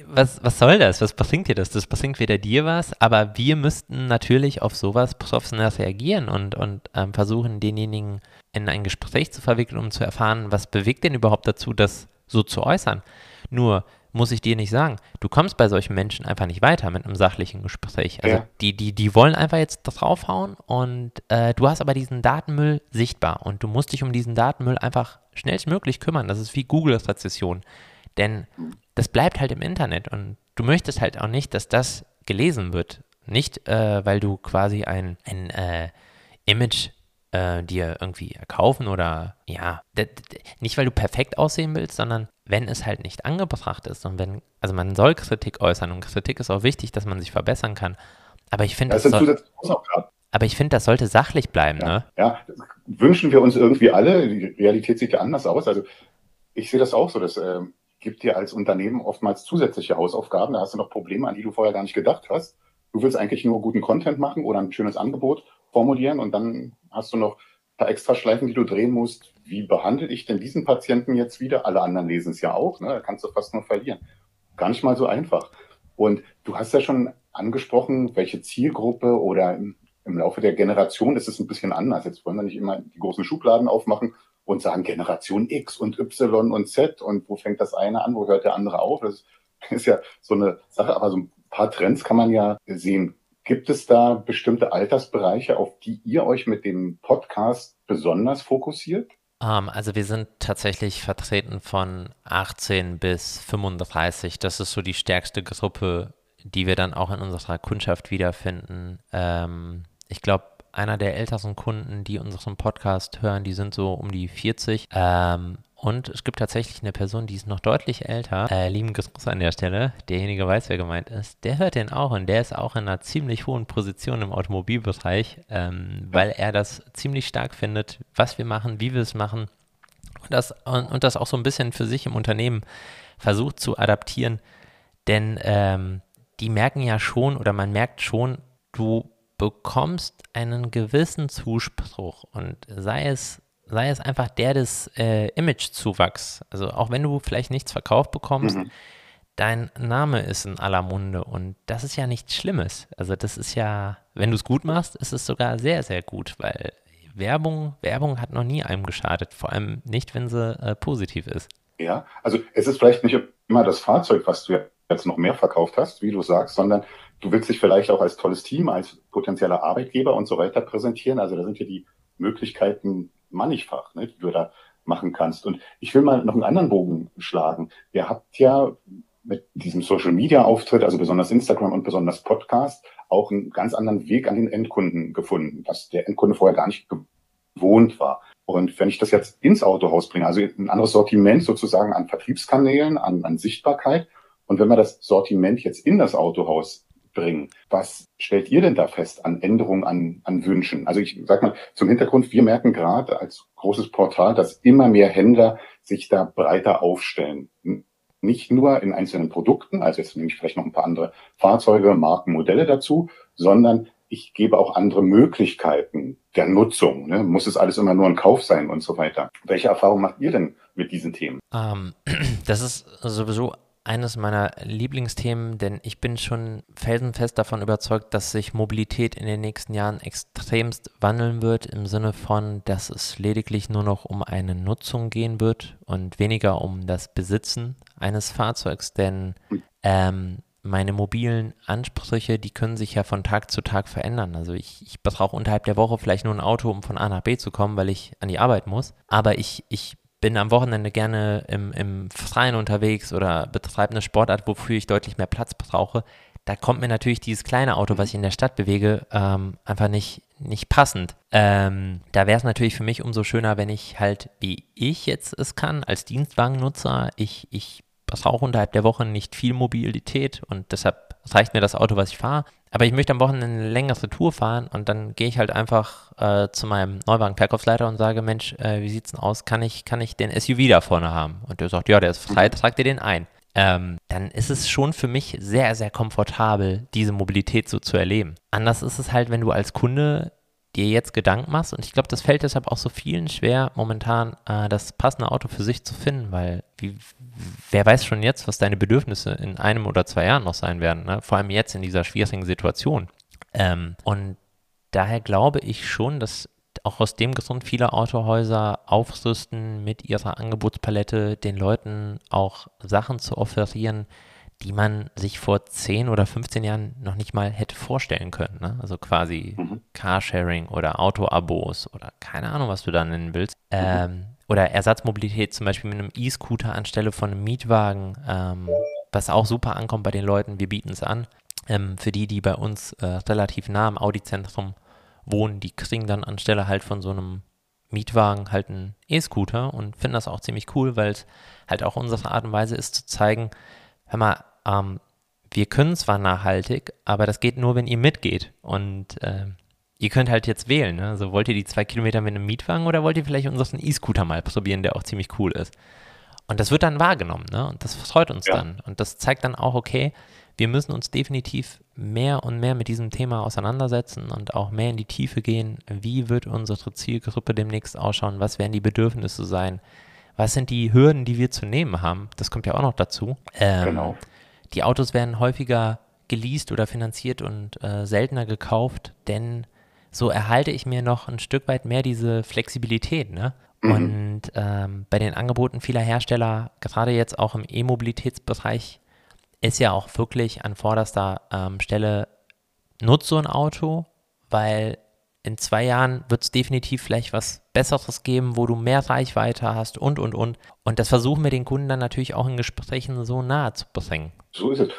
was, was soll das? Was bringt dir das? Das bringt weder dir was, aber wir müssten natürlich auf sowas professionell reagieren und, und ähm, versuchen, denjenigen in ein Gespräch zu verwickeln, um zu erfahren, was bewegt denn überhaupt dazu, das so zu äußern. Nur muss ich dir nicht sagen, du kommst bei solchen Menschen einfach nicht weiter mit einem sachlichen Gespräch. Also Ja. die, die, die wollen einfach jetzt draufhauen und äh, du hast aber diesen Datenmüll sichtbar und du musst dich um diesen Datenmüll einfach schnellstmöglich kümmern. Das ist wie Google-Rezession. Denn das bleibt halt im Internet und du möchtest halt auch nicht, dass das gelesen wird. Nicht, äh, weil du quasi ein, ein äh, Image äh, dir irgendwie erkaufen oder ja, nicht weil du perfekt aussehen willst, sondern wenn es halt nicht angebracht ist und wenn, also man soll Kritik äußern und Kritik ist auch wichtig, dass man sich verbessern kann. Aber ich finde, Das das, soll, aber ich finde, das sollte sachlich bleiben, ne? Ja, wünschen wir uns irgendwie alle. Die Realität sieht ja anders aus. Also ich sehe das auch so. Das ähm, gibt dir als Unternehmen oftmals zusätzliche Hausaufgaben. Da hast du noch Probleme, an die du vorher gar nicht gedacht hast. Du willst eigentlich nur guten Content machen oder ein schönes Angebot formulieren und dann hast du noch ein paar Extraschleifen, die du drehen musst. Wie behandle ich denn diesen Patienten jetzt wieder? Alle anderen lesen es ja auch. Ne? Da kannst du fast nur verlieren. Gar nicht mal so einfach. Und du hast ja schon angesprochen, welche Zielgruppe oder im, im Laufe der Generation ist es ein bisschen anders. Jetzt wollen wir nicht immer die großen Schubladen aufmachen und sagen Generation X und Y und Z und wo fängt das eine an, wo hört der andere auf? Das ist ja so eine Sache, aber so ein paar Trends kann man ja sehen. Gibt es da bestimmte Altersbereiche, auf die ihr euch mit dem Podcast besonders fokussiert? Ähm, also wir sind tatsächlich vertreten von 18 bis 35. Das ist so die stärkste Gruppe, die wir dann auch in unserer Kundschaft wiederfinden. Ähm, ich glaube, einer der ältesten Kunden, die unseren Podcast hören, die sind so um die 40. Ähm, und es gibt tatsächlich eine Person, die ist noch deutlich älter. Äh, lieben Gruß an der Stelle. Derjenige weiß, wer gemeint ist. Der hört den auch und der ist auch in einer ziemlich hohen Position im Automobilbereich, ähm, weil er das ziemlich stark findet, was wir machen, wie wir es machen und das, und, und das auch so ein bisschen für sich im Unternehmen versucht zu adaptieren. Denn ähm, die merken ja schon oder man merkt schon, du bekommst einen gewissen Zuspruch und sei es sei es einfach der des äh, Imagezuwachs. Also auch wenn du vielleicht nichts verkauft bekommst, Mhm. dein Name ist in aller Munde und das ist ja nichts Schlimmes. Also das ist ja, wenn du es gut machst, ist es sogar sehr, sehr gut, weil Werbung, Werbung hat noch nie einem geschadet, vor allem nicht, wenn sie äh, positiv ist. Ja, also es ist vielleicht nicht immer das Fahrzeug, was du jetzt noch mehr verkauft hast, wie du sagst, sondern du willst dich vielleicht auch als tolles Team, als potenzieller Arbeitgeber und so weiter präsentieren. Also da sind ja die Möglichkeiten mannigfach, ne, die du da machen kannst. Und ich will mal noch einen anderen Bogen schlagen. Ihr habt ja mit diesem Social Media Auftritt, also besonders Instagram und besonders Podcast, auch einen ganz anderen Weg an den Endkunden gefunden, was der Endkunde vorher gar nicht gewohnt war. Und wenn ich das jetzt ins Autohaus bringe, also ein anderes Sortiment sozusagen an Vertriebskanälen, an, an Sichtbarkeit, und wenn wir das Sortiment jetzt in das Autohaus bringen, was stellt ihr denn da fest an Änderungen, an, an Wünschen? Also ich sag mal zum Hintergrund, wir merken gerade als großes Portal, dass immer mehr Händler sich da breiter aufstellen. Nicht nur in einzelnen Produkten, also jetzt nehme ich vielleicht noch ein paar andere Fahrzeuge, Marken, Modelle dazu, sondern ich gebe auch andere Möglichkeiten der Nutzung. Ne? Muss es alles immer nur ein Kauf sein und so weiter. Welche Erfahrungen macht ihr denn mit diesen Themen? Ähm, das ist sowieso eines meiner Lieblingsthemen, denn ich bin schon felsenfest davon überzeugt, dass sich Mobilität in den nächsten Jahren extremst wandeln wird, im Sinne von, dass es lediglich nur noch um eine Nutzung gehen wird und weniger um das Besitzen eines Fahrzeugs, denn ähm, meine mobilen Ansprüche, die können sich ja von Tag zu Tag verändern. Also ich, ich brauche unterhalb der Woche vielleicht nur ein Auto, um von A nach B zu kommen, weil ich an die Arbeit muss. Aber ich, ich bin am Wochenende gerne im, im Freien unterwegs oder betreibe eine Sportart, wofür ich deutlich mehr Platz brauche. Da kommt mir natürlich dieses kleine Auto, was ich in der Stadt bewege, ähm, einfach nicht, nicht passend. Ähm, da wäre es natürlich für mich umso schöner, wenn ich halt, wie ich jetzt es kann, als Dienstwagennutzer, ich, ich brauche unterhalb der Woche nicht viel Mobilität und deshalb reicht mir das Auto, was ich fahre. Aber ich möchte am Wochenende eine längere Tour fahren und dann gehe ich halt einfach äh, zu meinem Neuwagen-Verkaufsleiter und sage, Mensch, äh, wie sieht's denn aus? Kann ich, kann ich den SUV da vorne haben? Und der sagt, ja, der ist frei, trag dir den ein. Ähm, dann ist es schon für mich sehr, sehr komfortabel, diese Mobilität so zu erleben. Anders ist es halt, wenn du als Kunde dir jetzt Gedanken machst und ich glaube, das fällt deshalb auch so vielen schwer, momentan äh, das passende Auto für sich zu finden, weil wie, wer weiß schon jetzt, was deine Bedürfnisse in einem oder zwei Jahren noch sein werden, ne? vor allem jetzt in dieser schwierigen Situation. Ähm, und daher glaube ich schon, dass auch aus dem Grund viele Autohäuser aufrüsten mit ihrer Angebotspalette, den Leuten auch Sachen zu offerieren, die man sich vor 10 oder 15 Jahren noch nicht mal hätte vorstellen können. Ne? Also quasi mhm. Carsharing oder Autoabos oder keine Ahnung, was du da nennen willst. Mhm. Ähm, oder Ersatzmobilität zum Beispiel mit einem E-Scooter anstelle von einem Mietwagen, ähm, was auch super ankommt bei den Leuten. Wir bieten es an. Ähm, für die, die bei uns äh, relativ nah am Audi-Zentrum wohnen, die kriegen dann anstelle halt von so einem Mietwagen halt einen E-Scooter und finden das auch ziemlich cool, weil es halt auch unsere Art und Weise ist zu zeigen, hör mal, ähm, wir können zwar nachhaltig, aber das geht nur, wenn ihr mitgeht. Und äh, ihr könnt halt jetzt wählen. Ne? Also wollt ihr die zwei Kilometer mit einem Mietwagen oder wollt ihr vielleicht unseren E-Scooter mal probieren, der auch ziemlich cool ist? Und das wird dann wahrgenommen, ne? Und das freut uns ja. dann. Und das zeigt dann auch, okay, wir müssen uns definitiv mehr und mehr mit diesem Thema auseinandersetzen und auch mehr in die Tiefe gehen. Wie wird unsere Zielgruppe demnächst ausschauen? Was werden die Bedürfnisse sein? Was sind die Hürden, die wir zu nehmen haben? Das kommt ja auch noch dazu. Ähm, genau. Die Autos werden häufiger geleast oder finanziert und äh, seltener gekauft, denn so erhalte ich mir noch ein Stück weit mehr diese Flexibilität. Ne? Mhm. Und ähm, bei den Angeboten vieler Hersteller, gerade jetzt auch im E-Mobilitätsbereich, ist ja auch wirklich an vorderster ähm, Stelle, nutzt so ein Auto, weil in zwei Jahren wird es definitiv vielleicht was Besseres geben, wo du mehr Reichweite hast und, und, und. Und das versuchen wir den Kunden dann natürlich auch in Gesprächen so nahe zu bringen. So ist es.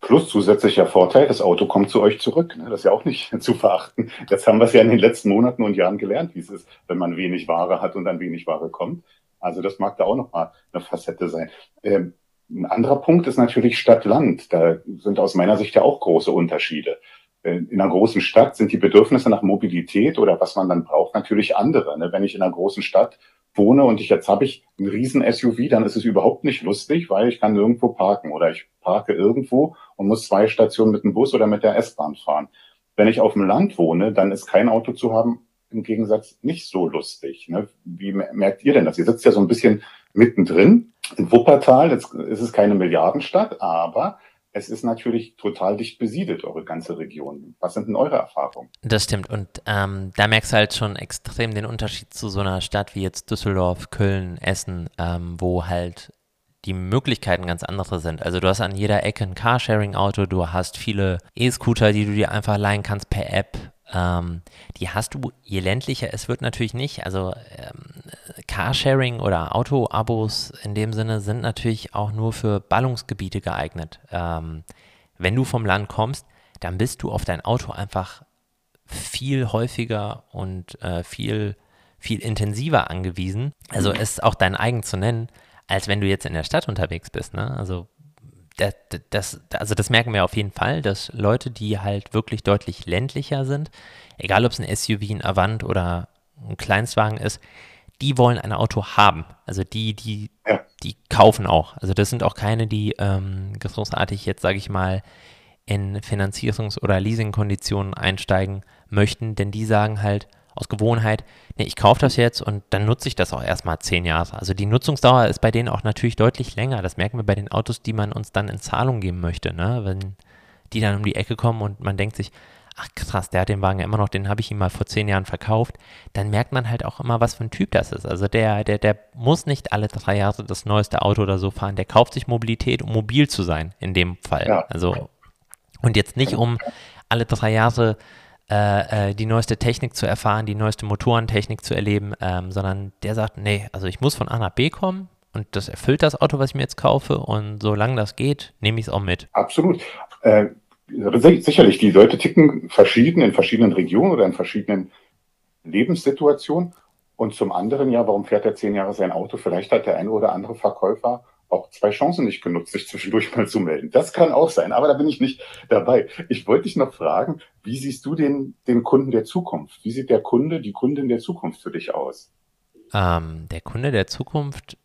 Plus zusätzlicher Vorteil, das Auto kommt zu euch zurück. Ne? Das ist ja auch nicht zu verachten. Jetzt haben wir es ja in den letzten Monaten und Jahren gelernt, wie es ist, wenn man wenig Ware hat und dann wenig Ware kommt. Also das mag da auch nochmal eine Facette sein. Ähm, ein anderer Punkt ist natürlich Stadt-Land. Da sind aus meiner Sicht ja auch große Unterschiede. Äh, in einer großen Stadt sind die Bedürfnisse nach Mobilität oder was man dann braucht natürlich andere. Ne? Wenn ich in einer großen Stadt wohne und ich jetzt habe ich einen riesen SUV, dann ist es überhaupt nicht lustig, weil ich kann nirgendwo parken oder ich parke irgendwo und muss zwei Stationen mit dem Bus oder mit der S-Bahn fahren. Wenn ich auf dem Land wohne, dann ist kein Auto zu haben im Gegensatz nicht so lustig. Ne? Wie merkt ihr denn das? Ihr sitzt ja so ein bisschen mittendrin. In Wuppertal jetzt ist es keine Milliardenstadt, aber es ist natürlich total dicht besiedelt, eure ganze Region. Was sind denn eure Erfahrungen? Das stimmt. Und ähm, da merkst du halt schon extrem den Unterschied zu so einer Stadt wie jetzt Düsseldorf, Köln, Essen, ähm, wo halt die Möglichkeiten ganz andere sind. Also du hast an jeder Ecke ein Carsharing-Auto, du hast viele E-Scooter, die du dir einfach leihen kannst per App. Ähm, die hast du, je ländlicher es wird natürlich nicht. Also ähm, Carsharing oder Auto-Abos in dem Sinne sind natürlich auch nur für Ballungsgebiete geeignet. Ähm, wenn du vom Land kommst, dann bist du auf dein Auto einfach viel häufiger und äh, viel, viel intensiver angewiesen. Also es auch dein eigen zu nennen, als wenn du jetzt in der Stadt unterwegs bist. Ne? Also das, das, also das merken wir auf jeden Fall, dass Leute, die halt wirklich deutlich ländlicher sind, egal ob es ein SUV, ein Avant oder ein Kleinstwagen ist, die wollen ein Auto haben. Also die, die, ja. die kaufen auch. Also das sind auch keine, die ähm, großartig jetzt, sage ich mal, in Finanzierungs- oder Leasingkonditionen einsteigen möchten, denn die sagen halt aus Gewohnheit, nee, ich kaufe das jetzt und dann nutze ich das auch erstmal zehn Jahre. Also die Nutzungsdauer ist bei denen auch natürlich deutlich länger. Das merken wir bei den Autos, die man uns dann in Zahlung geben möchte, ne? Wenn die dann um die Ecke kommen und man denkt sich, ach krass, der hat den Wagen ja immer noch, den habe ich ihm mal vor zehn Jahren verkauft, dann merkt man halt auch immer, was für ein Typ das ist. Also der, der, der muss nicht alle drei Jahre das neueste Auto oder so fahren, der kauft sich Mobilität, um mobil zu sein, in dem Fall. Ja. Also, und jetzt nicht, um alle drei Jahre äh, äh, die neueste Technik zu erfahren, die neueste Motorentechnik zu erleben, ähm, sondern der sagt, nee, also ich muss von A nach B kommen, und das erfüllt das Auto, was ich mir jetzt kaufe. Und solange das geht, nehme ich es auch mit. Absolut. Äh, sicherlich, die Leute ticken verschieden in verschiedenen Regionen oder in verschiedenen Lebenssituationen. Und zum anderen, ja, warum fährt er zehn Jahre sein Auto? Vielleicht hat der eine oder andere Verkäufer auch zwei Chancen nicht genutzt, sich zwischendurch mal zu melden. Das kann auch sein, aber da bin ich nicht dabei. Ich wollte dich noch fragen, wie siehst du den, den Kunden der Zukunft? Wie sieht der Kunde, die Kundin der Zukunft für dich aus? Ähm, der Kunde der Zukunft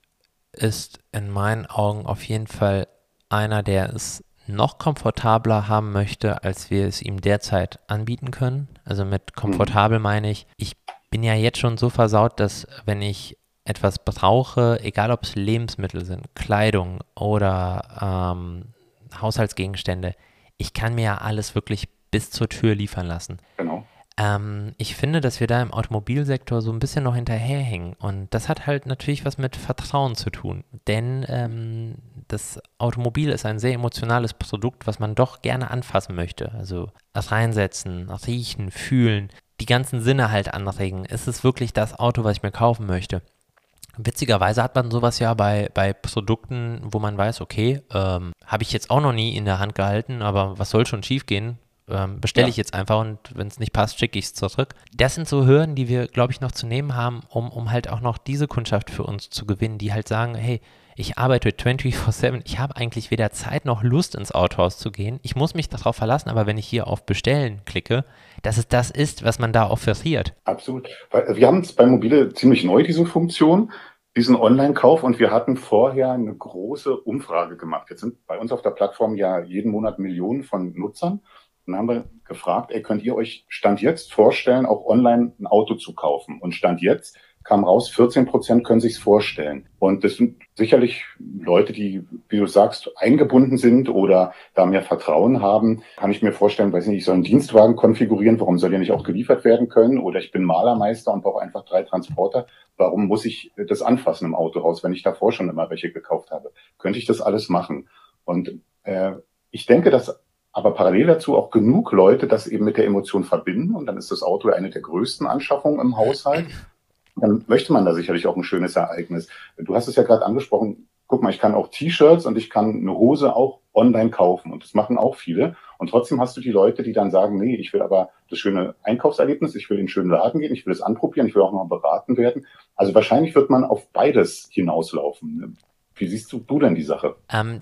ist in meinen Augen auf jeden Fall einer, der es noch komfortabler haben möchte, als wir es ihm derzeit anbieten können. Also mit komfortabel mhm. meine ich, ich bin ja jetzt schon so versaut, dass wenn ich etwas brauche, egal ob es Lebensmittel sind, Kleidung oder ähm, Haushaltsgegenstände, ich kann mir ja alles wirklich bis zur Tür liefern lassen. Genau. Ähm, ich finde, dass wir da im Automobilsektor so ein bisschen noch hinterherhängen. Und das hat halt natürlich was mit Vertrauen zu tun. Denn ähm, das Automobil ist ein sehr emotionales Produkt, was man doch gerne anfassen möchte. Also reinsetzen, riechen, fühlen, die ganzen Sinne halt anregen. Ist es wirklich das Auto, was ich mir kaufen möchte? Witzigerweise hat man sowas ja bei, bei Produkten, wo man weiß, okay, ähm, habe ich jetzt auch noch nie in der Hand gehalten, aber was soll schon schiefgehen? Ähm, bestelle ja. ich jetzt einfach und wenn es nicht passt, schicke ich es zurück. Das sind so Hürden, die wir, glaube ich, noch zu nehmen haben, um, um halt auch noch diese Kundschaft für uns zu gewinnen, die halt sagen, hey, ich arbeite 24-7, ich habe eigentlich weder Zeit noch Lust ins Autohaus zu gehen. Ich muss mich darauf verlassen, aber wenn ich hier auf Bestellen klicke, dass es das ist, was man da offeriert. Absolut. Wir haben es bei Mobile ziemlich neu, diese Funktion, diesen Online-Kauf und wir hatten vorher eine große Umfrage gemacht. Jetzt sind bei uns auf der Plattform ja jeden Monat Millionen von Nutzern. Dann haben wir gefragt, ey, könnt ihr euch Stand jetzt vorstellen, auch online ein Auto zu kaufen? Und Stand jetzt kam raus, 14 Prozent können sich vorstellen. Und das sind sicherlich Leute, die, wie du sagst, eingebunden sind oder da mehr Vertrauen haben. Kann ich mir vorstellen, weiß nicht, ich soll einen Dienstwagen konfigurieren, warum soll der nicht auch geliefert werden können? Oder ich bin Malermeister und brauche einfach drei Transporter. Warum muss ich das anfassen im Autohaus, wenn ich davor schon immer welche gekauft habe? Könnte ich das alles machen? Und äh, ich denke, dass aber parallel dazu auch genug Leute das eben mit der Emotion verbinden und dann ist das Auto eine der größten Anschaffungen im Haushalt dann möchte man da sicherlich auch ein schönes Ereignis. Du hast es ja gerade angesprochen, guck mal, ich kann auch T-Shirts und ich kann eine Hose auch online kaufen und das machen auch viele. Und trotzdem hast du die Leute, die dann sagen, nee, ich will aber das schöne Einkaufserlebnis, ich will in den schönen Laden gehen, ich will es anprobieren, ich will auch noch beraten werden. Also wahrscheinlich wird man auf beides hinauslaufen. Wie siehst du, du denn die Sache? Ähm,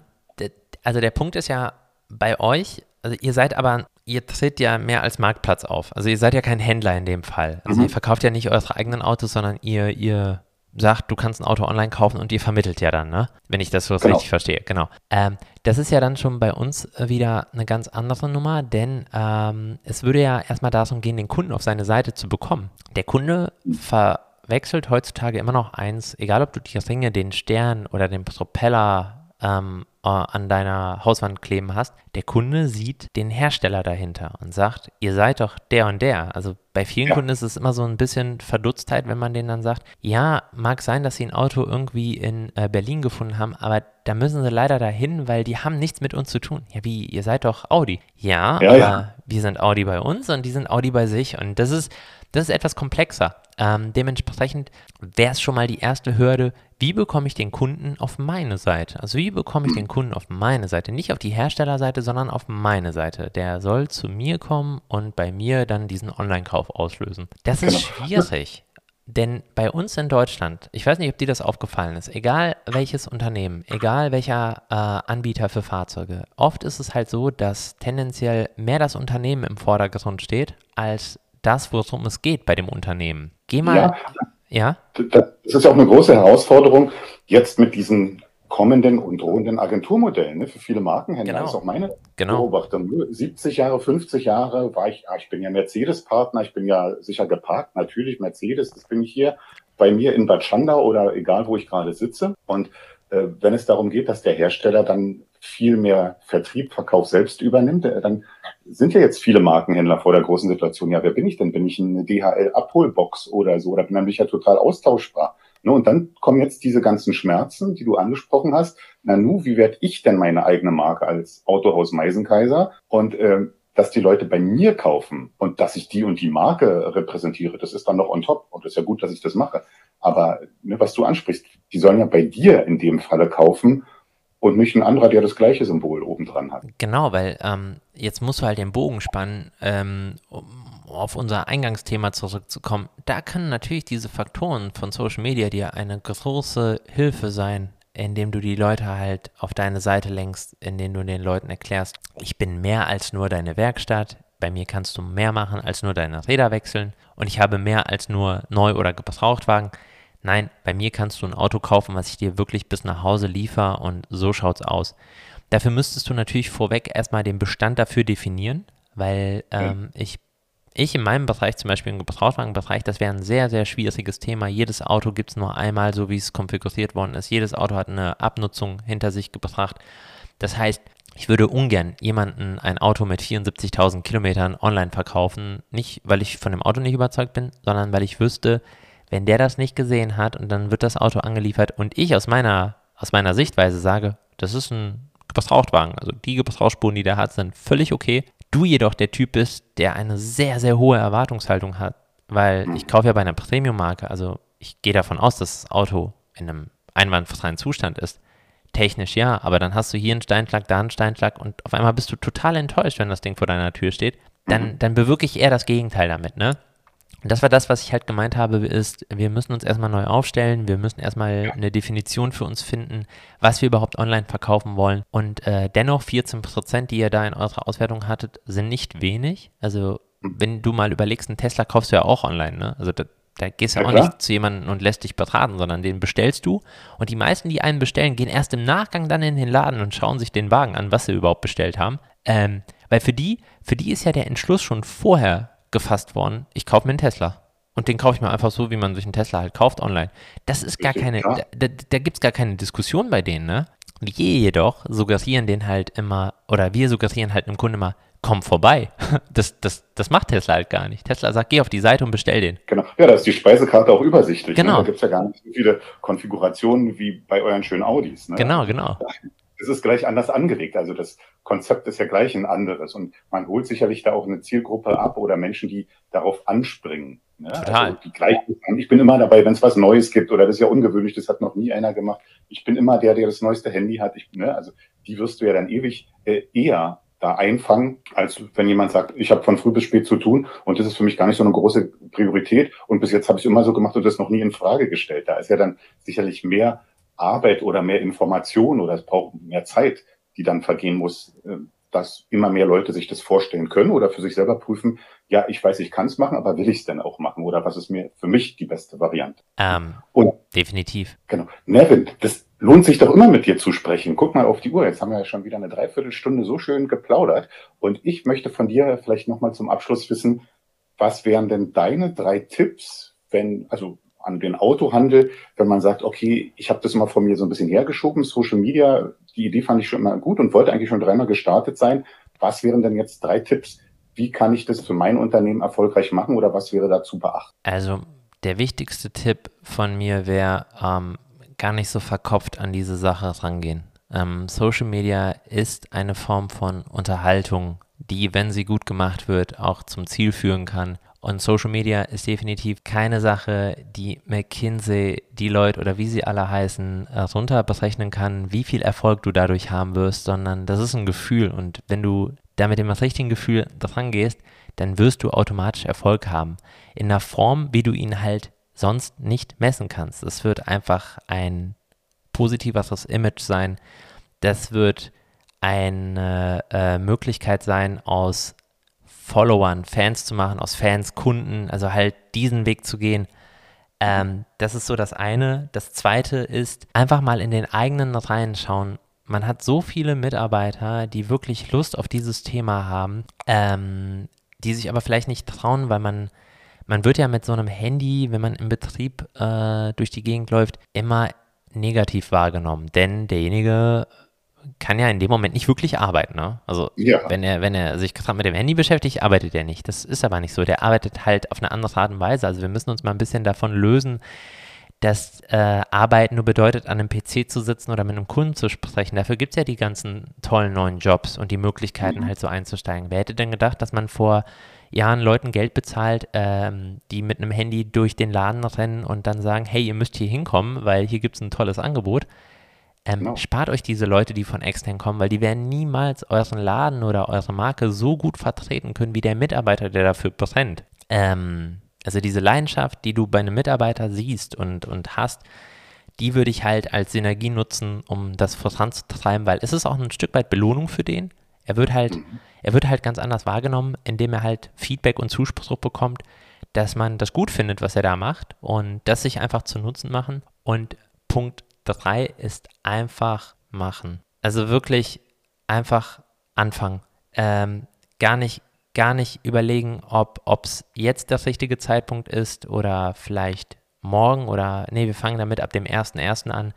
also der Punkt ist ja bei euch, also ihr seid aber ihr tritt ja mehr als Marktplatz auf. Also ihr seid ja kein Händler in dem Fall. Also mhm. ihr verkauft ja nicht eure eigenen Autos, sondern ihr, ihr sagt, du kannst ein Auto online kaufen und ihr vermittelt ja dann, ne? Wenn ich das so genau. richtig verstehe, genau. Ähm, das ist ja dann schon bei uns wieder eine ganz andere Nummer, denn ähm, es würde ja erstmal darum gehen, den Kunden auf seine Seite zu bekommen. Der Kunde verwechselt heutzutage immer noch eins, egal ob du die Ringe, den Stern oder den Propeller ähm, äh, an deiner Hauswand kleben hast, der Kunde sieht den Hersteller dahinter und sagt, ihr seid doch der und der. Also bei vielen ja. Kunden ist es immer so ein bisschen Verdutztheit, wenn man denen dann sagt, ja, mag sein, dass sie ein Auto irgendwie in äh, Berlin gefunden haben, aber da müssen sie leider dahin, weil die haben nichts mit uns zu tun. Ja, wie, ihr seid doch Audi. Ja, ja aber ja. wir sind Audi bei uns und die sind Audi bei sich und das ist, das ist etwas komplexer. Ähm, dementsprechend wäre es schon mal die erste Hürde, wie bekomme ich den Kunden auf meine Seite? Also wie bekomme ich den Kunden auf meine Seite? Nicht auf die Herstellerseite, sondern auf meine Seite. Der soll zu mir kommen und bei mir dann diesen Online-Kauf auslösen. Das ist genau. schwierig. Denn bei uns in Deutschland, ich weiß nicht, ob dir das aufgefallen ist, egal welches Unternehmen, egal welcher äh, Anbieter für Fahrzeuge, oft ist es halt so, dass tendenziell mehr das Unternehmen im Vordergrund steht, als das, worum es geht bei dem Unternehmen. Geh mal. Ja, ja. Das ist ja auch eine große Herausforderung, jetzt mit diesen kommenden und drohenden Agenturmodellen. Ne? Für viele Markenhändler genau. ist auch meine genau. Beobachtung. 70 Jahre, 50 Jahre war ich, ah, ich bin ja Mercedes-Partner, ich bin ja sicher geparkt, natürlich Mercedes, das bin ich hier bei mir in Bad Schandau oder egal, wo ich gerade sitze. Und äh, wenn es darum geht, dass der Hersteller dann viel mehr Vertrieb, Verkauf selbst übernimmt, äh, dann sind ja jetzt viele Markenhändler vor der großen Situation. Ja, wer bin ich denn? Bin ich eine DHL-Abholbox oder so? Oder bin ich ja total austauschbar? Ne, und dann kommen jetzt diese ganzen Schmerzen, die du angesprochen hast. Na nu, wie werde ich denn meine eigene Marke als Autohaus Meisenkaiser? Und äh, dass die Leute bei mir kaufen und dass ich die und die Marke repräsentiere, das ist dann noch on top. Und das ist ja gut, dass ich das mache. Aber ne, was du ansprichst, die sollen ja bei dir in dem Falle kaufen und nicht ein anderer, der das gleiche Symbol obendran hat. Genau, weil ähm, jetzt musst du halt den Bogen spannen, ähm, um auf unser Eingangsthema zurückzukommen. Da können natürlich diese Faktoren von Social Media dir eine große Hilfe sein, indem du die Leute halt auf deine Seite lenkst, indem du den Leuten erklärst, ich bin mehr als nur deine Werkstatt, bei mir kannst du mehr machen als nur deine Räder wechseln und ich habe mehr als nur Neu- oder Gebrauchtwagen. Nein, bei mir kannst du ein Auto kaufen, was ich dir wirklich bis nach Hause liefere und so schaut's aus. Dafür müsstest du natürlich vorweg erstmal den Bestand dafür definieren, weil ähm, ich, ich in meinem Bereich, zum Beispiel im Gebrauchtwagenbereich, das wäre ein sehr, sehr schwieriges Thema. Jedes Auto gibt es nur einmal, so wie es konfiguriert worden ist. Jedes Auto hat eine Abnutzung hinter sich gebracht. Das heißt, Ich würde ungern jemanden ein Auto mit 74.000 Kilometern online verkaufen. Nicht, weil ich von dem Auto nicht überzeugt bin, sondern weil ich wüsste, wenn der das nicht gesehen hat und dann wird das Auto angeliefert und ich aus meiner, aus meiner Sichtweise sage, das ist ein Gebrauchtwagen, also die Gebrauchsspuren, die der hat, sind völlig okay. Du jedoch der Typ bist, der eine sehr, sehr hohe Erwartungshaltung hat, weil ich kaufe ja bei einer Premium-Marke, also ich gehe davon aus, dass das Auto in einem einwandfreien Zustand ist. Technisch ja, aber dann hast du hier einen Steinschlag, da einen Steinschlag und auf einmal bist du total enttäuscht, wenn das Ding vor deiner Tür steht. Dann, dann bewirke ich eher das Gegenteil damit, ne? Und das war das, was ich halt gemeint habe, ist, wir müssen uns erstmal neu aufstellen, wir müssen erstmal eine Definition für uns finden, was wir überhaupt online verkaufen wollen. Und äh, dennoch 14 Prozent, die ihr da in eurer Auswertung hattet, sind nicht wenig. Also wenn du mal überlegst, einen Tesla kaufst du ja auch online, ne? Also da, da gehst du ja, auch klar. nicht zu jemandem und lässt dich beraten, sondern den bestellst du. Und die meisten, die einen bestellen, gehen erst im Nachgang dann in den Laden und schauen sich den Wagen an, was sie überhaupt bestellt haben. Ähm, weil für die, für die ist ja der Entschluss schon vorher gefasst worden, ich kaufe mir einen Tesla. Und den kaufe ich mir einfach so, wie man sich einen Tesla halt kauft online. Das ist gar keine, da, da, da gibt es gar keine Diskussion bei denen, ne? Wir jedoch suggerieren den halt immer, oder wir suggerieren halt einem Kunden immer, komm vorbei. Das, das, das macht Tesla halt gar nicht. Tesla sagt, geh auf die Seite und bestell den. Genau. Ja, da ist die Speisekarte auch übersichtlich. Ne? Genau. Ne? Da gibt es ja gar nicht so viele Konfigurationen wie bei euren schönen Audis. Ne? Genau, genau es ist gleich anders angelegt. Also das Konzept ist ja gleich ein anderes. Und man holt sicherlich da auch eine Zielgruppe ab oder Menschen, die darauf anspringen. Ne? Total. Also die gleich, ich bin immer dabei, wenn es was Neues gibt oder das ist ja ungewöhnlich, das hat noch nie einer gemacht. Ich bin immer der, der das neueste Handy hat. Ich, ne? Also die wirst du ja dann ewig äh, eher da einfangen, als wenn jemand sagt, ich habe von früh bis spät zu tun und das ist für mich gar nicht so eine große Priorität und bis jetzt habe ich immer so gemacht und das noch nie in Frage gestellt. Da ist ja dann sicherlich mehr Arbeit oder mehr Information oder es braucht mehr Zeit, die dann vergehen muss, äh, dass immer mehr Leute sich das vorstellen können oder für sich selber prüfen, ja, ich weiß, ich kann es machen, aber will ich es denn auch machen oder was ist mir für mich die beste Variante? Ähm, Und definitiv. Genau. Nevin, das lohnt sich doch immer mit dir zu sprechen. Guck mal auf die Uhr. Jetzt haben wir ja schon wieder eine Dreiviertelstunde so schön geplaudert. Und ich möchte von dir vielleicht nochmal zum Abschluss wissen, was wären denn deine drei Tipps, wenn, also an den Autohandel, wenn man sagt, okay, ich habe das immer von mir so ein bisschen hergeschoben, Social Media, die Idee fand ich schon immer gut und wollte eigentlich schon dreimal gestartet sein. Was wären denn jetzt drei Tipps? Wie kann ich das für mein Unternehmen erfolgreich machen oder was wäre da beachten? Also der wichtigste Tipp von mir wäre, ähm, gar nicht so verkopft an diese Sache rangehen. Ähm, Social Media ist eine Form von Unterhaltung, die, wenn sie gut gemacht wird, auch zum Ziel führen kann und Social Media ist definitiv keine Sache, die McKinsey, Deloitte oder wie sie alle heißen, äh, runterberechnen kann, wie viel Erfolg du dadurch haben wirst, sondern das ist ein Gefühl. Und wenn du da mit dem richtigen Gefühl dran gehst, dann wirst du automatisch Erfolg haben. In einer Form, wie du ihn halt sonst nicht messen kannst. Es wird einfach ein positiveres Image sein. Das wird eine äh, Möglichkeit sein, aus Followern, Fans zu machen, aus Fans Kunden, also halt diesen Weg zu gehen. Ähm, das ist so das eine. Das zweite ist einfach mal in den eigenen Reihen schauen. Man hat so viele Mitarbeiter, die wirklich Lust auf dieses Thema haben, ähm, die sich aber vielleicht nicht trauen, weil man, man wird ja mit so einem Handy, wenn man im Betrieb äh, durch die Gegend läuft, immer negativ wahrgenommen. Denn derjenige kann ja in dem Moment nicht wirklich arbeiten. Ne? Also ja. wenn er, wenn er sich gerade mit dem Handy beschäftigt, arbeitet er nicht. Das ist aber nicht so. Der arbeitet halt auf eine andere Art und Weise. Also wir müssen uns mal ein bisschen davon lösen, dass äh, Arbeit nur bedeutet, an einem PC zu sitzen oder mit einem Kunden zu sprechen. Dafür gibt es ja die ganzen tollen neuen Jobs und die Möglichkeiten mhm. halt so einzusteigen. Wer hätte denn gedacht, dass man vor Jahren Leuten Geld bezahlt, ähm, die mit einem Handy durch den Laden rennen und dann sagen, hey, ihr müsst hier hinkommen, weil hier gibt es ein tolles Angebot. Ähm, genau. Spart euch diese Leute, die von extern kommen, weil die werden niemals euren Laden oder eure Marke so gut vertreten können wie der Mitarbeiter, der dafür brennt. Ähm, also diese Leidenschaft, die du bei einem Mitarbeiter siehst und, und hast, die würde ich halt als Synergie nutzen, um das voranzutreiben, weil es ist auch ein Stück weit Belohnung für den. Er wird halt, mhm. er wird halt ganz anders wahrgenommen, indem er halt Feedback und Zuspruch bekommt, dass man das gut findet, was er da macht und das sich einfach zu Nutzen machen. Und Punkt drei ist einfach machen. Also wirklich einfach anfangen. Ähm, gar nicht, gar nicht überlegen, ob es jetzt der richtige Zeitpunkt ist oder vielleicht morgen oder nee, wir fangen damit ab dem 1.1. an.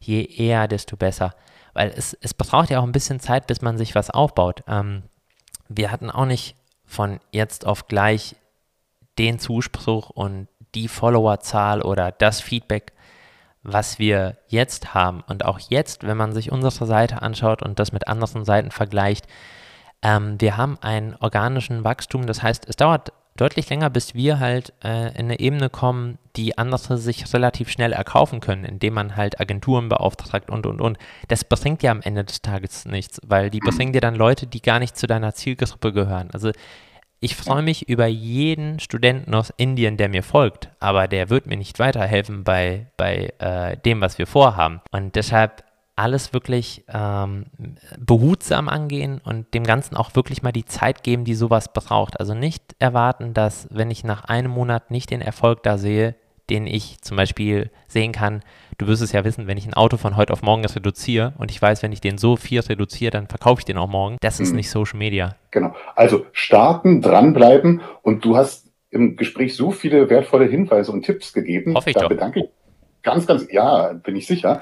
Je eher, desto besser. weil es, es braucht ja auch ein bisschen Zeit, bis man sich was aufbaut. Ähm, wir hatten auch nicht von jetzt auf gleich den Zuspruch und die Followerzahl oder das Feedback, was wir jetzt haben. Und auch jetzt, wenn man sich unsere Seite anschaut und das mit anderen Seiten vergleicht, ähm, wir haben einen organischen Wachstum. Das heißt, es dauert deutlich länger, bis wir halt äh, in eine Ebene kommen, die andere sich relativ schnell erkaufen können, indem man halt Agenturen beauftragt und, und, und. Das bringt ja am Ende des Tages nichts, weil die bringen dir dann Leute, die gar nicht zu deiner Zielgruppe gehören. Also ich freue mich über jeden Studenten aus Indien, der mir folgt, aber der wird mir nicht weiterhelfen bei, bei äh, dem, was wir vorhaben. Und deshalb alles wirklich ähm, behutsam angehen und dem Ganzen auch wirklich mal die Zeit geben, die sowas braucht. Also nicht erwarten, dass wenn ich nach einem Monat nicht den Erfolg da sehe, den ich zum Beispiel sehen kann, du wirst es ja wissen, wenn ich ein Auto von heute auf morgen reduziere und ich weiß, wenn ich den so viel reduziere, dann verkaufe ich den auch morgen. Das ist mhm. nicht Social Media. Genau. Also starten, dranbleiben und du hast im Gespräch so viele wertvolle Hinweise und Tipps gegeben. Hoffe ich da doch. bedanke ich ganz, ganz, ja, bin ich sicher.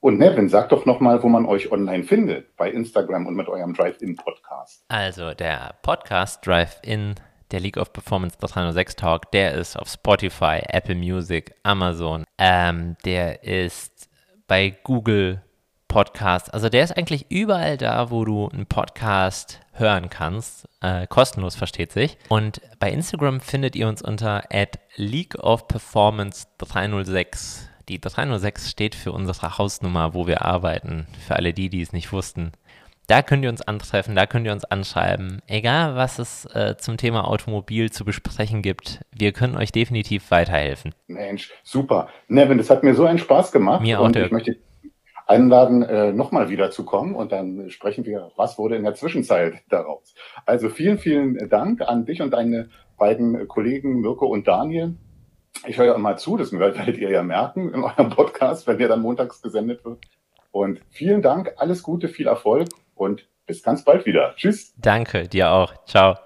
Und Nevin, sag doch nochmal, wo man euch online findet, bei Instagram und mit eurem Drive-In-Podcast. Also der Podcast Drive-In, der League of Performance 306 Talk, der ist auf Spotify, Apple Music, Amazon. Ähm, der ist bei Google Podcast. Also der ist eigentlich überall da, wo du einen Podcast hören kannst. Äh, kostenlos versteht sich. Und bei Instagram findet ihr uns unter League of Performance 306. Die 306 steht für unsere Hausnummer, wo wir arbeiten, für alle die, die es nicht wussten. Da könnt ihr uns antreffen, da könnt ihr uns anschreiben. Egal, was es äh, zum Thema Automobil zu besprechen gibt, wir können euch definitiv weiterhelfen. Mensch, super. Nevin, das hat mir so einen Spaß gemacht. Mir auch, und ich möchte einladen, äh, nochmal wieder zu kommen und dann sprechen wir, was wurde in der Zwischenzeit daraus. Also vielen, vielen Dank an dich und deine beiden Kollegen Mirko und Daniel. Ich höre ja immer zu, das werdet ihr ja merken in eurem Podcast, wenn der dann montags gesendet wird. Und vielen Dank, alles Gute, viel Erfolg und bis ganz bald wieder. Tschüss. Danke, dir auch. Ciao.